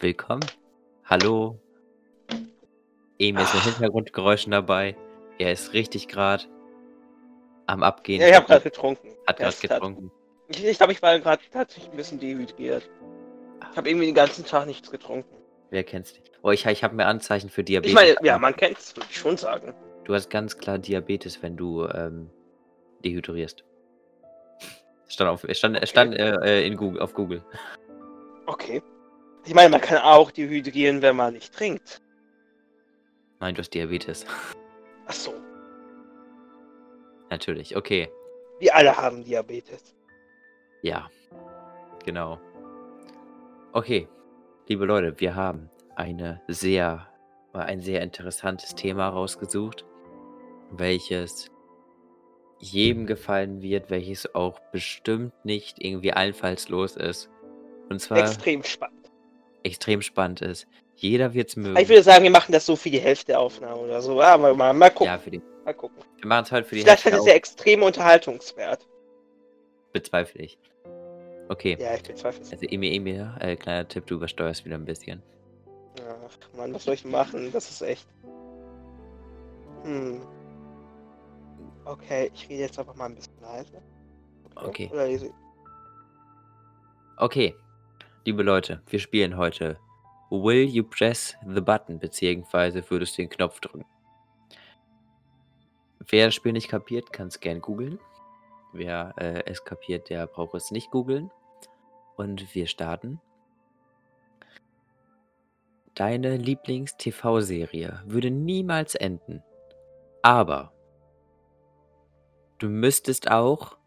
willkommen. Hallo. Emil ist mit Ah. Hintergrundgeräuschen dabei. Er ist richtig gerade am Abgehen. Ja, ich habe gerade getrunken. Hat gerade getrunken. Ich, ich glaube, ich war gerade tatsächlich ein bisschen dehydriert. Ich habe irgendwie den ganzen Tag nichts getrunken. Wer kennt's nicht? Oh, ich, ich habe mir Anzeichen für Diabetes. Ich meine, ja, man kennt es, würde ich schon sagen. Du hast ganz klar Diabetes, wenn du ähm, dehydrierst. Stand auf, stand, Okay. stand äh, in Google, auf Google. Okay. Ich meine, man kann auch dehydrieren, wenn man nicht trinkt. Nein, du hast Diabetes. Ach so. Natürlich, okay. Wir alle haben Diabetes. Ja, genau. Okay, liebe Leute, wir haben eine sehr, ein sehr interessantes Thema rausgesucht, welches jedem gefallen wird, welches auch bestimmt nicht irgendwie einfallslos ist. Und zwar Extrem spannend. Extrem spannend ist. Jeder wird's mögen. Ich würde sagen, wir machen das so für die Hälfte der Aufnahme oder so. Aber mal, mal gucken. ja, für die, Mal gucken. wir machen es heute für die Vielleicht hat Hälfte es ja extrem Unterhaltungswert. bezweifle ich. Okay, Ja, ich bezweifle es. also Emil, Emil, äh, kleiner Tipp, du übersteuerst wieder ein bisschen. Ach Mann, was soll ich machen? Das ist echt. Hm. Okay, ich rede jetzt einfach mal ein bisschen leise. Okay. Lese- Okay, liebe Leute, wir spielen heute Will you press the button, beziehungsweise würdest du den Knopf drücken. Wer das Spiel nicht kapiert, kann es gern googeln. Wer äh, es kapiert, der braucht es nicht googeln. Und wir starten. Deine Lieblings-TV-Serie würde niemals enden. Aber du müsstest auch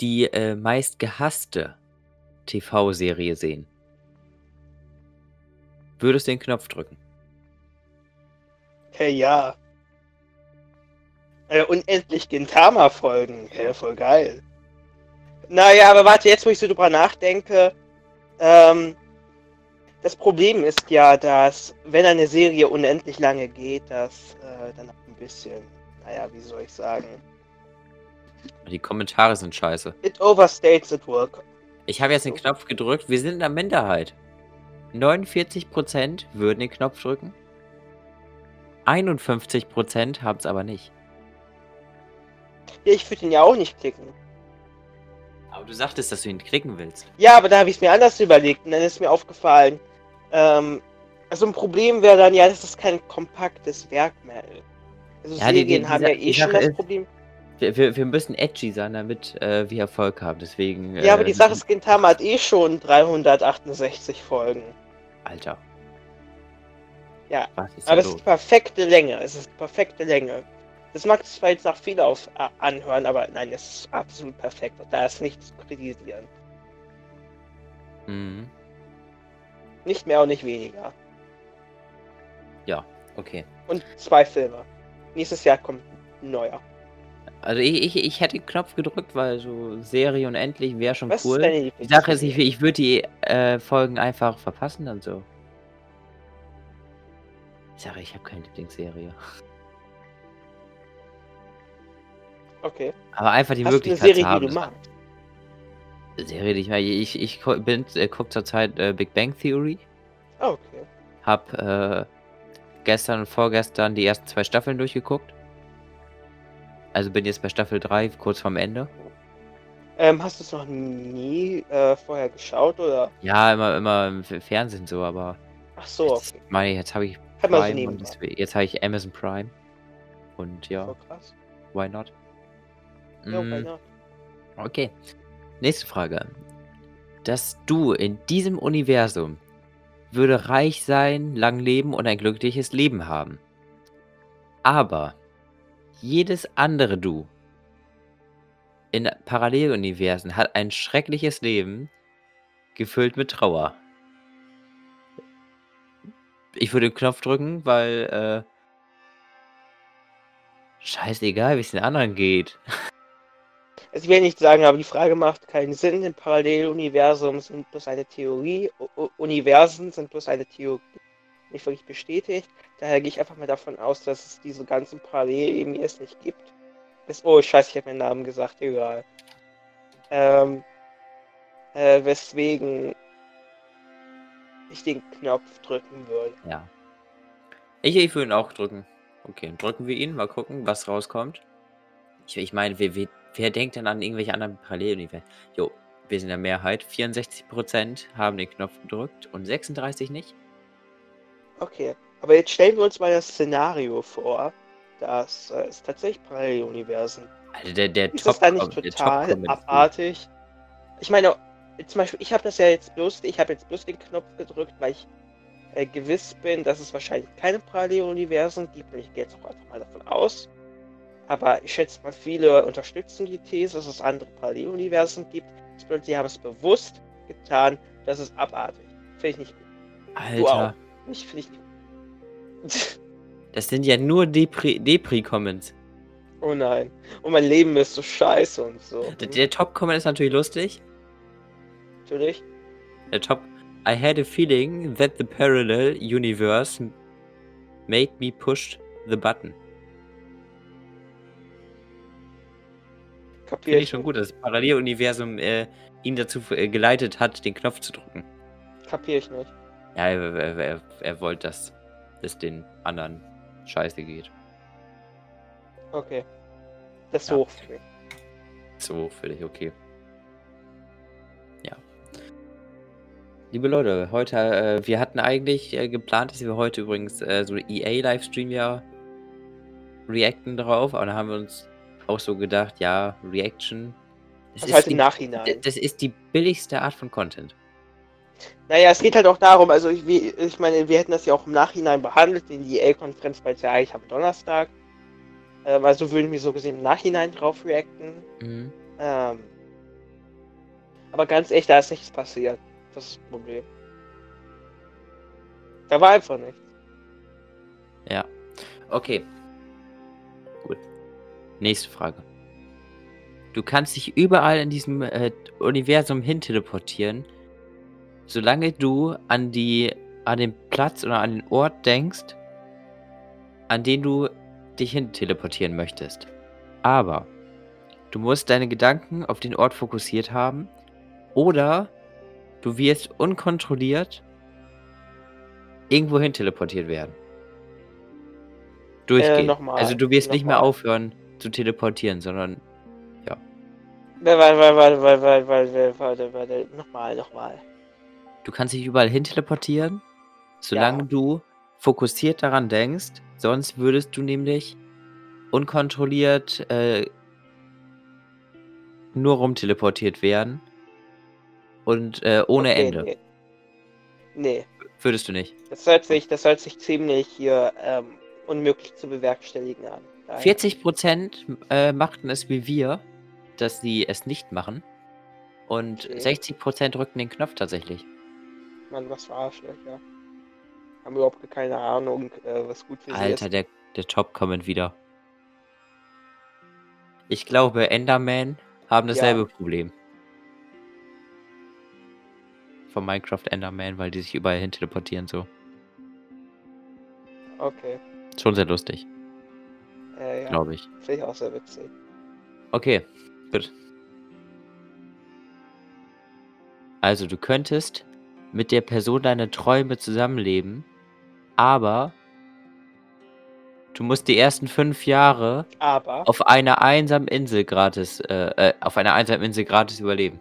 die äh, meist gehasste TV-Serie sehen. Würdest du den Knopf drücken? Hey, ja. Äh, unendlich Gintama-Folgen. Hä, voll geil. Naja, aber warte, jetzt wo ich so drüber nachdenke, ähm, das Problem ist ja, dass wenn eine Serie unendlich lange geht, dass äh, dann auch ein bisschen, naja, wie soll ich sagen, Die Kommentare sind scheiße. it overstates it work. Ich habe jetzt den Knopf gedrückt. Wir sind in der Minderheit. 49% würden den Knopf drücken. 51% haben es aber nicht. Ja, ich würde ihn ja auch nicht klicken. Aber du sagtest, dass du ihn klicken willst. Ja, aber da habe ich es mir anders überlegt und dann ist mir aufgefallen, ähm, also ein Problem wäre dann ja, dass es kein kompaktes Werk mehr ist. Also Ja, die- die- Serien die haben ja eh schon das ist- Problem. Wir, wir, wir müssen edgy sein, damit äh, wir Erfolg haben. Deswegen. Ja, aber äh, die Sache ist, Gintama hat eh schon 368 Folgen. Alter. Ja, Was ist da Aber es ist die perfekte Länge. Es ist die perfekte Länge. Das mag zwar jetzt nach viel auf a- anhören, aber nein, es ist absolut perfekt. Da ist nichts zu kritisieren. Mhm. Nicht mehr und nicht weniger. Okay. Und zwei Filme. Nächstes Jahr kommt ein neuer. Also ich, ich, ich hätte den Knopf gedrückt, weil so Serie unendlich wäre schon Was cool. ist deine Die Sache ist, ich, ich würde die äh, Folgen einfach verpassen und so. Ich sage, ich habe keine Lieblingsserie. Okay. Aber einfach die Hast du eine Möglichkeit Serie, zu haben. die du magst? Serie, die ich mag. Ich, ich bin, äh, guck zurzeit äh, Big Bang Theory. Ah, okay. Hab äh, gestern und vorgestern die ersten zwei Staffeln durchgeguckt. Also bin jetzt bei Staffel 3, kurz vorm Ende. Ähm, hast du es noch nie äh, vorher geschaut oder? Ja, immer, immer im Fernsehen so, aber Ach so, jetzt, okay. meine, jetzt habe ich Hat so Prime und nebenbei. deswegen- jetzt habe ich Amazon Prime. Und ja, So krass. why not? Ja, Mm, why not? Okay. Nächste Frage. Dass du in diesem Universum würde reich sein, lang leben und ein glückliches Leben haben. Aber jedes andere Du in Paralleluniversen hat ein schreckliches Leben, gefüllt mit Trauer. Ich würde den Knopf drücken, weil äh, scheißegal, wie es den anderen geht. Ich will nicht sagen, aber die Frage macht keinen Sinn. Im Paralleluniversum sind bloß eine Theorie. U Universen sind bloß eine Theorie. Nicht wirklich bestätigt. Daher gehe ich einfach mal davon aus, dass es diese ganzen Parallelen erst nicht gibt. Bis, oh, scheiße, ich habe meinen Namen gesagt, egal. Ähm, äh, weswegen ich den Knopf drücken würde. Ja. Ich, ich würde ihn auch drücken. Okay, drücken wir ihn, mal gucken, was rauskommt. Ich, ich meine, wer, wer, wer denkt denn an irgendwelche anderen Paralleluniversen? Jo, wir sind in der Mehrheit. 64% haben den Knopf gedrückt und 36 nicht. Okay, aber jetzt stellen wir uns mal das Szenario vor, dass äh, es tatsächlich Paralleluniversen Also der, der Ist Top das dann nicht total abartig? Ich meine, zum Beispiel, ich habe das ja jetzt bloß, ich habe jetzt bloß den Knopf gedrückt, weil ich äh, gewiss bin, dass es wahrscheinlich keine Paralleluniversen gibt und ich gehe jetzt auch einfach mal davon aus. Aber ich schätze mal, viele unterstützen die These, dass es andere Paralleluniversen gibt. Das bedeutet, sie haben es bewusst getan, das ist abartig. Finde ich nicht gut. Alter, Nicht, ich nicht das sind ja nur Depri- Depri-Comments. Oh nein. Und mein Leben ist so scheiße und so. Der, der Top-Comment ist natürlich lustig. Natürlich. Der Top. I had a feeling that the parallel universe made me push the button. Kapier Finde ich schon gut, dass das Paralleluniversum äh, ihn dazu äh, geleitet hat, den Knopf zu drücken. Kapier ich nicht. Ja, er, er, er, er wollte, dass es den anderen scheiße geht. Okay. Das ist Ja. hoch für mich. So, für dich, okay. Ja. Liebe Leute, heute, äh, wir hatten eigentlich äh, geplant, dass wir heute übrigens äh, so EA-Livestream ja reacten drauf, aber da haben wir uns auch so gedacht, ja, Reaction. Das, Das halt im die, Nachhinein. das ist die billigste Art von Content. Naja, es geht halt auch darum, also ich, wie, ich meine, wir hätten das ja auch im Nachhinein behandelt, in die EA-Konferenz, weil es ja eigentlich am Donnerstag. Ähm, also würden wir so gesehen im Nachhinein drauf reacten. Mhm. Ähm, aber ganz echt, da ist nichts passiert. Das ist das Problem. Da war einfach nichts. Ja. Okay. Gut. Nächste Frage. Du kannst dich überall in diesem äh, Universum hin teleportieren, solange du an die an den Platz oder an den Ort denkst, an den du dich hin teleportieren möchtest. Aber du musst deine Gedanken auf den Ort fokussiert haben oder du wirst unkontrolliert irgendwo hin teleportiert werden. Durchgehend. nochmal, also du wirst nicht mehr aufhören zu teleportieren, sondern Warte, warte, warte, warte, warte, warte, warte, warte, nochmal, nochmal. Du kannst dich überall hin teleportieren, solange Ja. du fokussiert daran denkst. Sonst würdest du nämlich unkontrolliert äh, nur rumteleportiert werden. Und äh, ohne Okay, Ende. Nee. nee, Würdest du nicht. das hört sich, das hört sich ziemlich hier ähm, unmöglich zu bewerkstelligen an. Nein. 40% äh, machten es wie wir, dass sie es nicht machen. Und Okay. 60% drückten den Knopf tatsächlich. Mann, was für Arschlöcher. Haben überhaupt keine Ahnung, äh, was gut für Alter, ist. der, der Top-Comment wieder. Ich glaube, Enderman haben dasselbe Problem. Von Minecraft Enderman, weil die sich überall hin teleportieren so. Okay, Schon sehr lustig, äh, ja, glaube ich. finde ich auch sehr witzig. Okay, gut. Also, du könntest mit der Person deiner Träume zusammenleben, aber du musst die ersten fünf Jahre Aber, auf einer einsamen Insel gratis, äh, äh, auf einer einsamen Insel gratis überleben.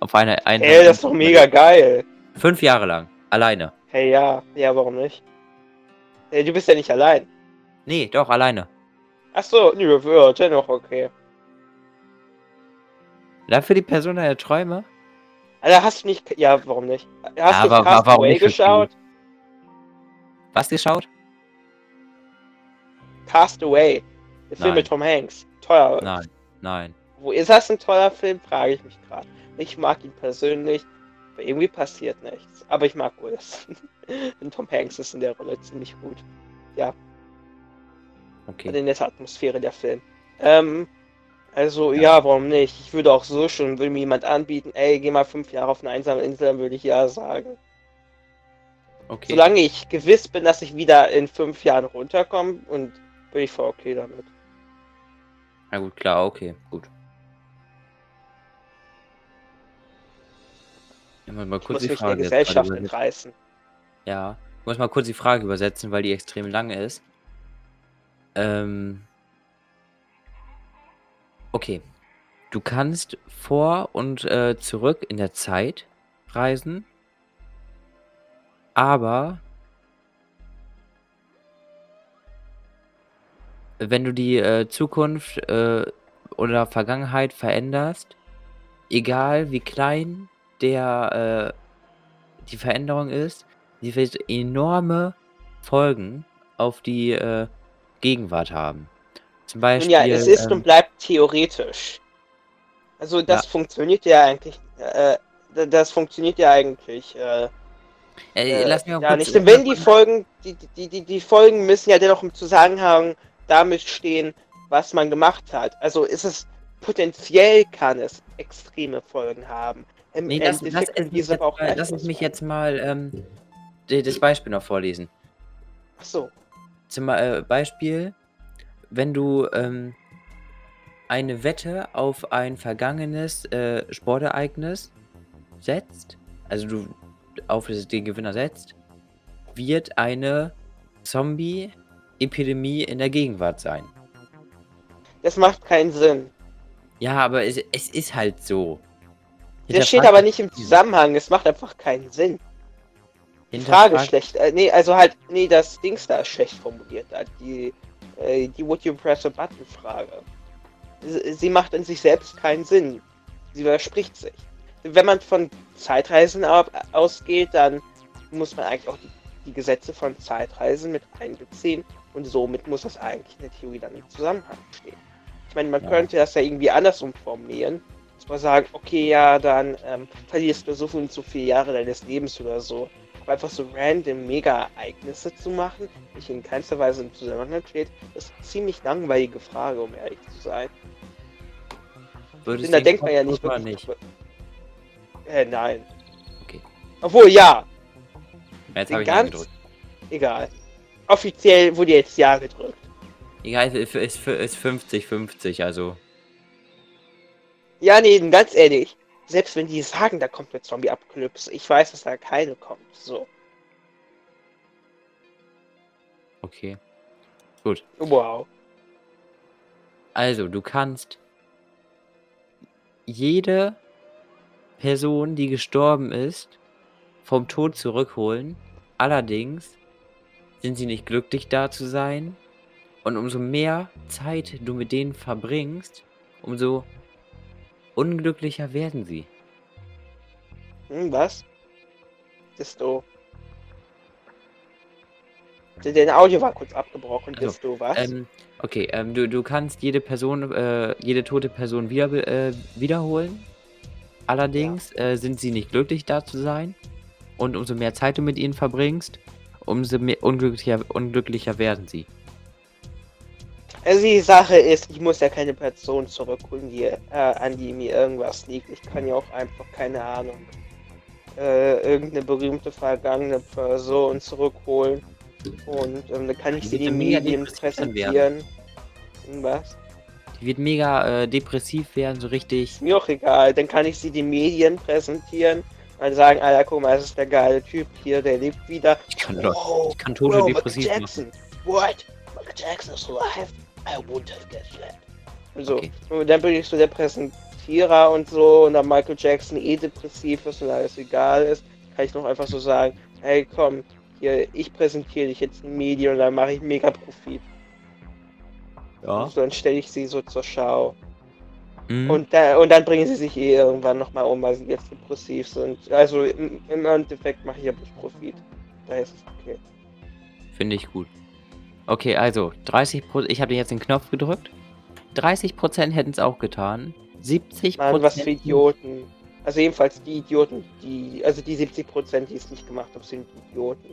Auf einer einsamen ey, das ist doch mega geil. Fünf Jahre lang, alleine. Hey, ja, ja, warum nicht? Hey, du bist ja nicht allein. Nee, doch, alleine. Ach so, nö, ja, dennoch okay. Dafür die Person deiner Träume? Alter, hast du nicht, ja, warum nicht? Hast Ja, du aber nicht wa- warum Castaway nicht geschaut? Was geschaut? Castaway, der Film Nein. mit Tom Hanks. Teuer. Nein, nein. Wo ist das ein toller Film, frage ich mich gerade. Ich mag ihn persönlich, aber irgendwie passiert nichts. Aber ich mag Wilson. Und Tom Hanks ist in der Rolle ziemlich gut. Okay. Hat eine nette Atmosphäre der Film. Ähm, also Ja. ja. warum nicht? Ich würde auch so schon, würde mir jemand anbieten, ey, geh mal fünf Jahre auf eine einsame Insel, dann würde ich ja sagen. Okay. Solange ich gewiss bin, dass ich wieder in fünf Jahren runterkomme und bin ich voll okay damit. Na gut, klar, okay, gut. Ich muss mal Ich kurz muss die der Frage grade Gesellschaft entreißen. Ja, ich muss mal kurz die Frage übersetzen, weil die extrem lang ist. Ähm. Okay. Du kannst vor und, äh, zurück in der Zeit reisen aber wenn du die, äh, Zukunft, äh, oder Vergangenheit veränderst, egal wie klein der, äh die Veränderung ist, die wird enorme Folgen auf die, äh, Gegenwart haben. Zum Nun ja, Beispiel, es ist und ähm bleibt theoretisch. Also, Ja. das funktioniert ja eigentlich, äh, das funktioniert ja eigentlich, äh Äh, äh, lass mich mal ja nicht. Denn wenn die Folgen die die die die Folgen müssen ja dennoch im Zusammenhang damit stehen, was man gemacht hat. Also, ist es potenziell kann es extreme Folgen haben. Im Ne, lass lass aber auch mal lass mich jetzt mal, ähm, das Beispiel noch vorlesen. Ach so. Zum äh, Beispiel, wenn du, ähm, eine Wette auf ein vergangenes, äh, Sportereignis setzt, also du auf den Gewinner setzt, wird eine Zombie-Epidemie in der Gegenwart sein. Das macht keinen Sinn. Ja, aber es es ist halt so. Das steht aber das nicht im. Zusammenhang, es macht einfach keinen Sinn. Die Frage schlecht. Äh, ne, also halt, ne, das Dings da ist schlecht formuliert. Da. Die, äh, die Would you press a button Frage. Sie, macht in sich selbst keinen Sinn. Sie widerspricht sich. Wenn man von Zeitreisen ausgeht, dann muss man eigentlich auch die, die Gesetze von Zeitreisen mit einbeziehen und somit muss das eigentlich in der Theorie dann im Zusammenhang stehen. Ich meine, man Ja. könnte das ja irgendwie andersrum formulieren. Dass man sagen, okay, ja, dann ähm, verlierst du so viel und so viele Jahre deines Lebens oder so. Einfach so random Mega-Ereignisse zu machen, die in keinster Weise im Zusammenhang steht, ist eine ziemlich langweilige Frage, um ehrlich zu sein. Würdest Denn da denkt man ja nicht wirklich. nicht? Äh, nein. Okay. Obwohl, ja, Jetzt habe ich ganz- gedrückt. egal. Offiziell wurde jetzt Ja gedrückt. Egal, es ist ist 50-50, also Ja, nee, ganz ehrlich. Selbst wenn die sagen, da kommt eine Zombie-Apokalypse, ich weiß, dass da keine kommt. So. okay. Gut. Wow. Also, du kannst jede Person, die gestorben ist, vom Tod zurückholen. Allerdings sind sie nicht glücklich, da zu sein. Und umso mehr Zeit du mit denen verbringst, umso unglücklicher werden sie. Hm, was? Disto. De- Dein Audio war kurz abgebrochen, Also, Disto, was? Ähm, okay, ähm, du, du kannst jede Person, äh, jede tote Person wieder, äh, wiederholen. Allerdings äh, sind sie nicht glücklich, da zu sein. Und umso mehr Zeit du mit ihnen verbringst, umso mehr unglücklicher, unglücklicher werden sie. Also die Sache ist, ich muss ja keine Person zurückholen, die, äh, an die mir irgendwas liegt. Ich kann ja auch einfach, keine Ahnung, äh, irgendeine berühmte vergangene Person zurückholen. Und ähm, dann kann ich sie den Medien dann präsentieren. Hm, Was? Die wird mega äh, depressiv werden, so richtig. Ist mir auch egal. Dann kann ich sie den Medien präsentieren und sagen, Alter, guck mal, das ist der geile Typ hier, der lebt wieder. Ich kann, Oh, ich kann Tote Michael depressiv machen. Jackson. What? Michael Jackson is alive? That. Und so. Okay. Und dann bin ich so der Präsentierer und so und dann Michael Jackson eh depressiv ist und alles egal ist, kann ich noch einfach so sagen, hey komm, hier, ich präsentiere dich jetzt in Medien und dann mache ich mega Profit. Ja. Und dann stelle ich sie so zur Schau. Mhm. Und, da, und dann bringen sie sich eh irgendwann nochmal um, weil sie jetzt depressiv sind. Also im, im Endeffekt mache ich ja bloß Profit. Daher ist es okay. Finde ich gut. Okay, also 30% Ich habe jetzt den Knopf gedrückt. 30% hätten es auch getan. 70% Mann, was für Idioten. Also jedenfalls die Idioten, die, also die 70%, die es nicht gemacht haben, sind Idioten.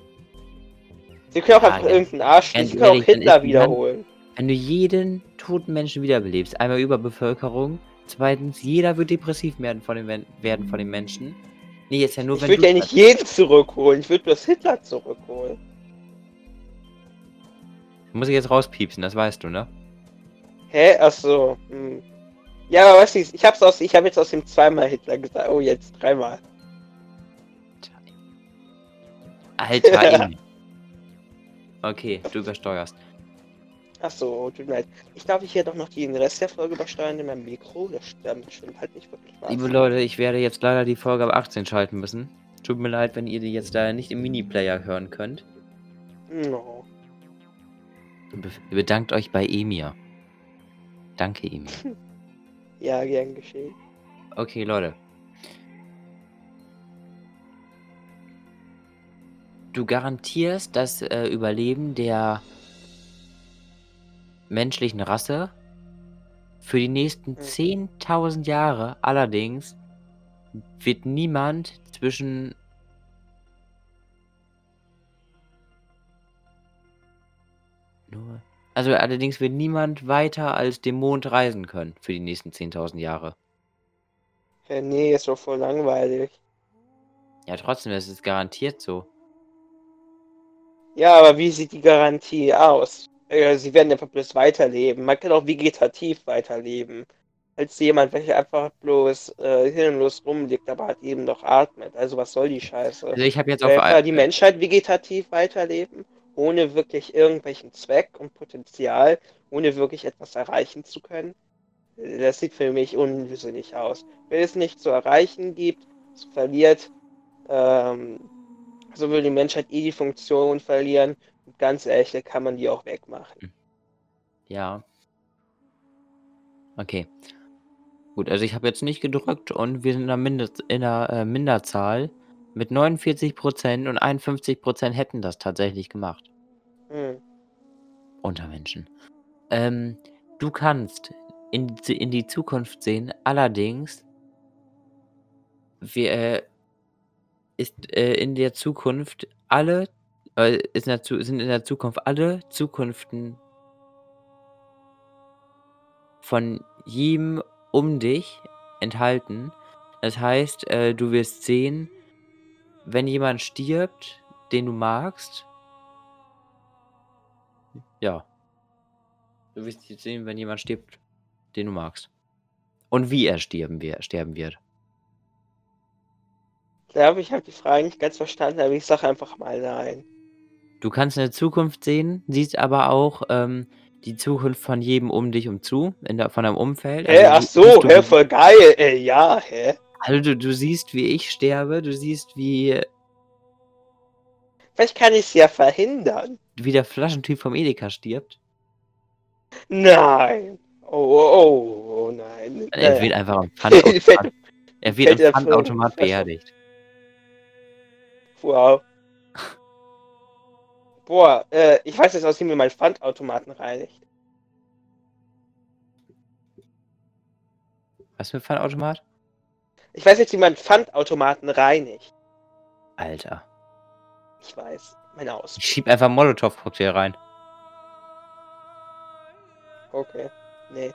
Sie können auch Ja, einfach irgendeinen Arsch, sie können auch ehrlich, dann Hitler ist wiederholen. Wenn du jeden toten Menschen wiederbelebst, einmal Überbevölkerung, zweitens, jeder wird depressiv werden von den, werden von den Menschen. Nee, jetzt ja nur, Ich würde ja nicht jeden zurückholen, ich würde bloß Hitler zurückholen. Muss ich jetzt rauspiepsen, das weißt du, ne? Hä? Achso. Hm. Ja, aber weißt du, ich hab's aus, ich habe jetzt aus dem zweimal Hitler gesagt. Oh, jetzt dreimal. Alter, Emi. Okay, du übersteuerst. Achso, tut mir leid. Ich darf ich hier doch noch den Rest der Folge übersteuern in meinem Mikro. Das stimmt, stimmt halt nicht wirklich was. Liebe Leute, ich werde jetzt leider die Folge ab 18 schalten müssen. Tut mir leid, wenn ihr die jetzt da nicht im Miniplayer hören könnt. No. Be bedankt euch bei Emir. Danke, Emir. Ja, gern geschehen. Okay, Leute. Du garantierst das äh, Überleben der menschlichen Rasse für die nächsten Hm. 10.000 Jahre. Allerdings wird niemand zwischen nur also allerdings wird niemand weiter als dem Mond reisen können für die nächsten 10.000 Jahre. Ja, nee, ist doch voll langweilig. Ja, trotzdem, es ist garantiert so. Ja, aber wie sieht die Garantie aus? Äh, Sie werden einfach bloß weiterleben. Man kann auch vegetativ weiterleben. Als jemand, welcher einfach bloß äh, hirnlos rumliegt, aber halt eben noch atmet. Also was soll die Scheiße? Also ich habe jetzt Soll etwa die Menschheit vegetativ weiterleben, ohne wirklich irgendwelchen Zweck und Potenzial, ohne wirklich etwas erreichen zu können? Das sieht für mich unsinnig aus. Wenn es nicht zu erreichen gibt, es verliert, ähm, so will die Menschheit eh die Funktion verlieren. Und ganz ehrlich, da kann man die auch wegmachen. Ja. Okay. Gut, also ich habe jetzt nicht gedrückt und wir sind in der, Mindest, in der äh, Minderzahl mit 49% und 51% hätten das tatsächlich gemacht. Hm. Unter Menschen. Ähm, du kannst in, die- in die Zukunft sehen, allerdings wir, äh, ist äh, in der Zukunft alle, äh, in der, Zu- sind in der Zukunft alle Zukunften von jedem um dich enthalten. Das heißt, äh, du wirst sehen, wenn jemand stirbt, den du magst. Ja. Du wirst jetzt sehen, wenn jemand stirbt, den du magst. Und wie er sterben, wir, sterben wird. Ich glaube, ich habe die Frage nicht ganz verstanden, aber ich sage einfach mal nein. Du kannst eine Zukunft sehen, siehst aber auch ähm, die Zukunft von jedem um dich um zu, in der, von deinem Umfeld. Hä, Also ach so, hä, voll geil, ey, ja, hä? Also du, du siehst, wie ich sterbe, du siehst, wie, Vielleicht kann ich es ja verhindern. wie der Flaschentyp vom Edeka stirbt. Nein. Oh, oh, oh, oh nein. Er Naja. wird einfach am Pfandautomat, er wird fällt am er Pfandautomat voll- beerdigt. Wow. Boah, äh, ich weiß jetzt, aus wie man meinen Pfandautomaten reinigt. Was für ein Pfandautomat? Ich weiß jetzt, wie man Pfandautomaten reinigt. Alter. Ich weiß. Meine Aus. Ich schieb einfach Molotow-Cocktail rein. Okay. Nee.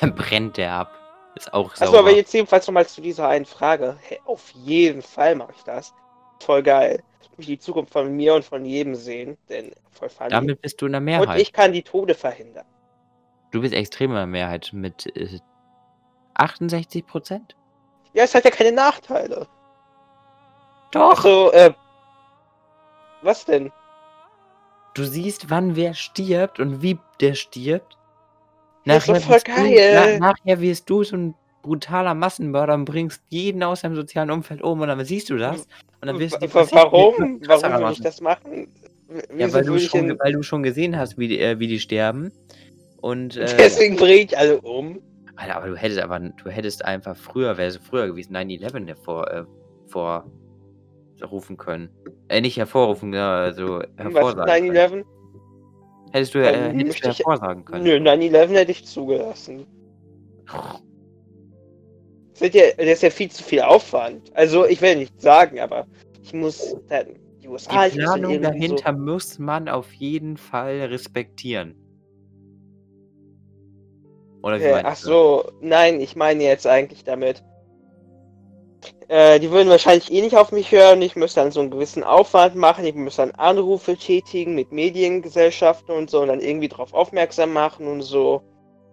Dann brennt der ab. Ist auch Achso, sauber. aber jetzt jedenfalls nochmal zu dieser einen Frage. Hey, auf jeden Fall mache ich das. Voll geil. Ich die Zukunft von mir und von jedem sehen, denn voll funny. Damit bist du in der und Mehrheit. ich kann die Tode verhindern. Du bist extrem in der Mehrheit mit äh, 68 Prozent. Ja, es hat ja keine Nachteile. Doch. Achso, äh. Was denn? Du siehst, wann wer stirbt und wie der stirbt. Das ist voll geil. Du, na, nachher wirst du so ein brutaler Massenmörder und bringst jeden aus deinem sozialen Umfeld um und dann siehst du das. Und dann wirst du Warum? Warum würde ich das machen? W- Ja, wieso weil du, schon, weil du schon gesehen hast, wie die, äh, wie die sterben. Und äh, Deswegen bringe ich alle um. Alter, aber du hättest aber du hättest einfach früher, wäre es früher gewesen, 9-11 hervor, äh, vorrufen können. Äh, nicht hervorrufen, also Was hervorsagen können. 9-11? Hättest du, äh, hättest du ich- hervorsagen können. Nö, 9-11 hätte ich zugelassen. Das ist, ja, das ist ja viel zu viel Aufwand. Also, ich will nicht sagen, aber ich muss die USA. Die dann Planung dahinter muss man auf jeden Fall respektieren. Oder wie äh, ach so, nein, ich meine jetzt eigentlich damit. Äh, die würden wahrscheinlich eh nicht auf mich hören. Ich müsste dann so einen gewissen Aufwand machen. Ich müsste dann Anrufe tätigen mit Mediengesellschaften und so und dann irgendwie drauf aufmerksam machen und so.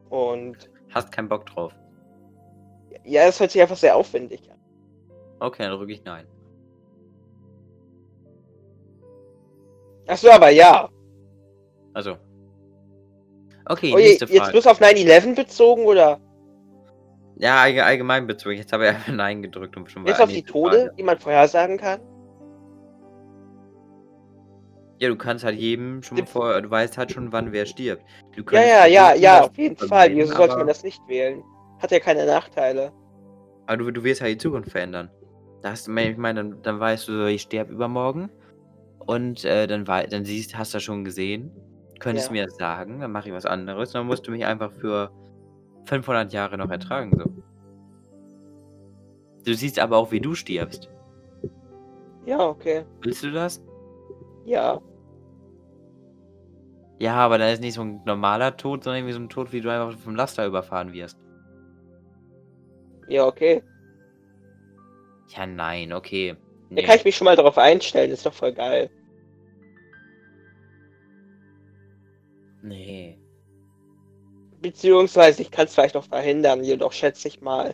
Und Hast keinen Bock drauf. ja, es hört sich einfach sehr aufwendig an. Okay, dann drücke ich Nein. Ach so, aber ja. Also. Okay, Oh, nächste jetzt Frage. bloß auf 9-11 bezogen oder Ja, allge- allgemein bezogen. Jetzt habe ich einfach Nein gedrückt und schon jetzt auf die Tode, Frage. die man vorhersagen kann? Ja, du kannst halt jedem schon mal Jetzt- vor, du weißt halt schon, wann wer stirbt. Du Ja, ja, ja, ja, das auf jeden Fall. Wieso sollte man das nicht wählen? Hat ja keine Nachteile. Aber du, du wirst halt die Zukunft verändern. Da hast du, ich meine, dann, dann weißt du, ich sterbe übermorgen. Und äh, dann, dann siehst, hast du das schon gesehen. Könntest Ja. mir das sagen, dann mache ich was anderes. Dann musst du mich einfach für 500 Jahre noch ertragen. So. Du siehst aber auch, wie du stirbst. Ja, okay. Willst du das? Ja. Ja, aber dann ist nicht so ein normaler Tod, sondern irgendwie so ein Tod, wie du einfach vom Laster überfahren wirst. Ja, okay. Ja, nein, okay. Da kann ich mich schon mal darauf einstellen, ist doch voll geil. Nee. Beziehungsweise ich kann es vielleicht noch verhindern, jedoch schätze ich mal,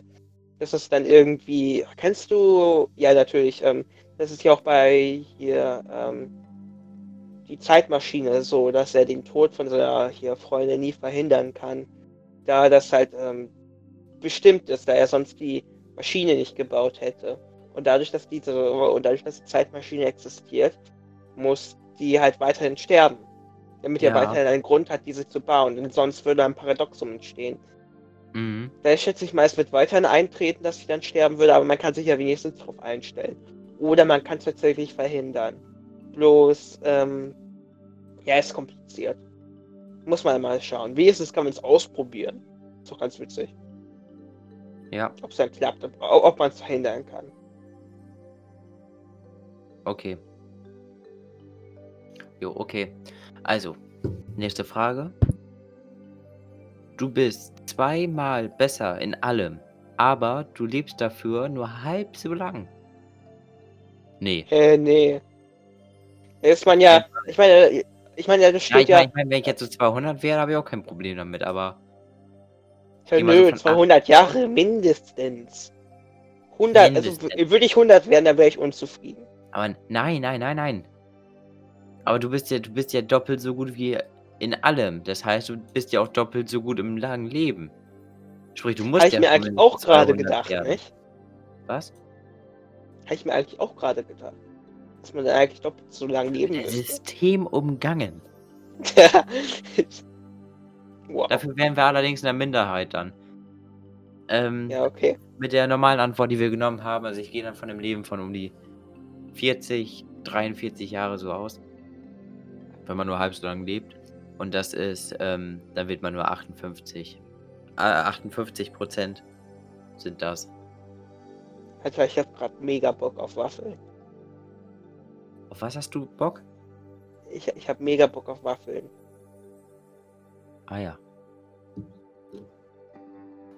dass es dann irgendwie. Kennst du, ja natürlich, ähm, das ist ja auch bei hier ähm, die Zeitmaschine so, dass er den Tod von seiner hier Freundin nie verhindern kann. Da das halt ähm, bestimmt ist, da er sonst die Maschine nicht gebaut hätte. Und dadurch, dass diese und dadurch, dass die Zeitmaschine existiert, muss die halt weiterhin sterben. Damit er Ja. weiterhin einen Grund hat, diese zu bauen. Denn sonst würde ein Paradoxum entstehen. Mhm. Da schätze ich mal, es wird weiterhin eintreten, dass sie dann sterben würde, aber man kann sich ja wenigstens darauf einstellen. Oder man kann es tatsächlich verhindern. Bloß, ähm, ja, ist kompliziert. Muss man mal schauen. Wenigstens kann man es ausprobieren. Ist doch ganz witzig. Ja, Ob es dann klappt, ob, ob man es verhindern kann. okay. Jo, okay. Also, nächste Frage. Du bist zweimal besser in allem, aber du lebst dafür nur halb so lang. Nee. Äh, nee. Ist man ja, ich meine, ich meine, das Ja, steht ich ja, meine, ich mein, wenn ich jetzt so 200 wäre, habe ich auch kein Problem damit, aber ja, so nö, von 200 Jahre mindestens. 100, also Mindestens. w- würde ich 100 werden, dann wäre ich unzufrieden. Aber nein, nein, nein, nein. Aber du bist ja, du bist ja doppelt so gut wie in allem. Das heißt, du bist ja auch doppelt so gut im langen Leben. Sprich, du musst Habe ich ja mir eigentlich auch gerade 200 gedacht, werden. nicht? Was? Habe ich mir eigentlich auch gerade gedacht. Dass man eigentlich doppelt so lang leben Das müsste. System umgangen. wow. Dafür wären wir allerdings in der Minderheit dann. Ähm, Ja, okay. Mit der normalen Antwort, die wir genommen haben, also ich gehe dann von dem Leben von um die 40, 43 Jahre so aus. Wenn man nur halb so lang lebt. Und das ist, ähm, dann wird man nur 58. Äh, 58 Prozent sind das. Alter, ich hab grad mega Bock auf Waffeln. Auf was hast du Bock? Ich, ich hab mega Bock auf Waffeln. Ah ja.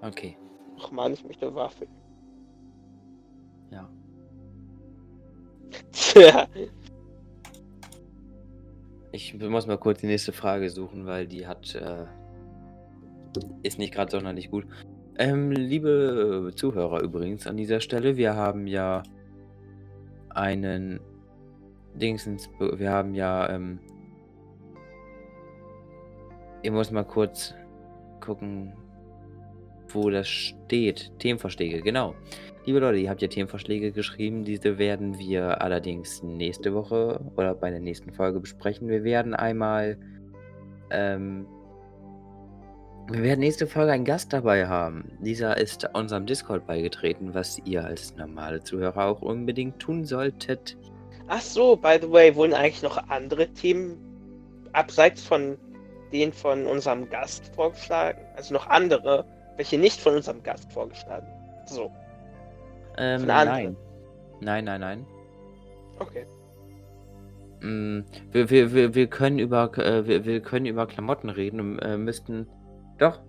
Okay. Ach man, ich möchte Waffeln. Ja. Tja. Ich muss mal kurz die nächste Frage suchen, weil die hat, äh, ist nicht gerade sonderlich gut. Ähm, liebe Zuhörer übrigens an dieser Stelle, wir haben ja einen Dingsens, wir haben ja, ähm, ich muss mal kurz gucken, wo das steht. Themenvorschläge, genau. Liebe Leute, ihr habt ja Themenvorschläge geschrieben. Diese werden wir allerdings nächste Woche oder bei der nächsten Folge besprechen. Wir werden einmal, ähm, wir werden nächste Folge einen Gast dabei haben. Dieser ist unserem Discord beigetreten, was ihr als normale Zuhörer auch unbedingt tun solltet. Ach so, by the way, wurden eigentlich noch andere Themen abseits von denen von unserem Gast vorgeschlagen? Also noch andere, welche nicht von unserem Gast vorgeschlagen? So, Ähm, nein. Nein, nein, nein. okay. Mm, Wir, wir, wir, wir, können über, äh, wir, wir können über Klamotten reden und äh, müssten. Doch.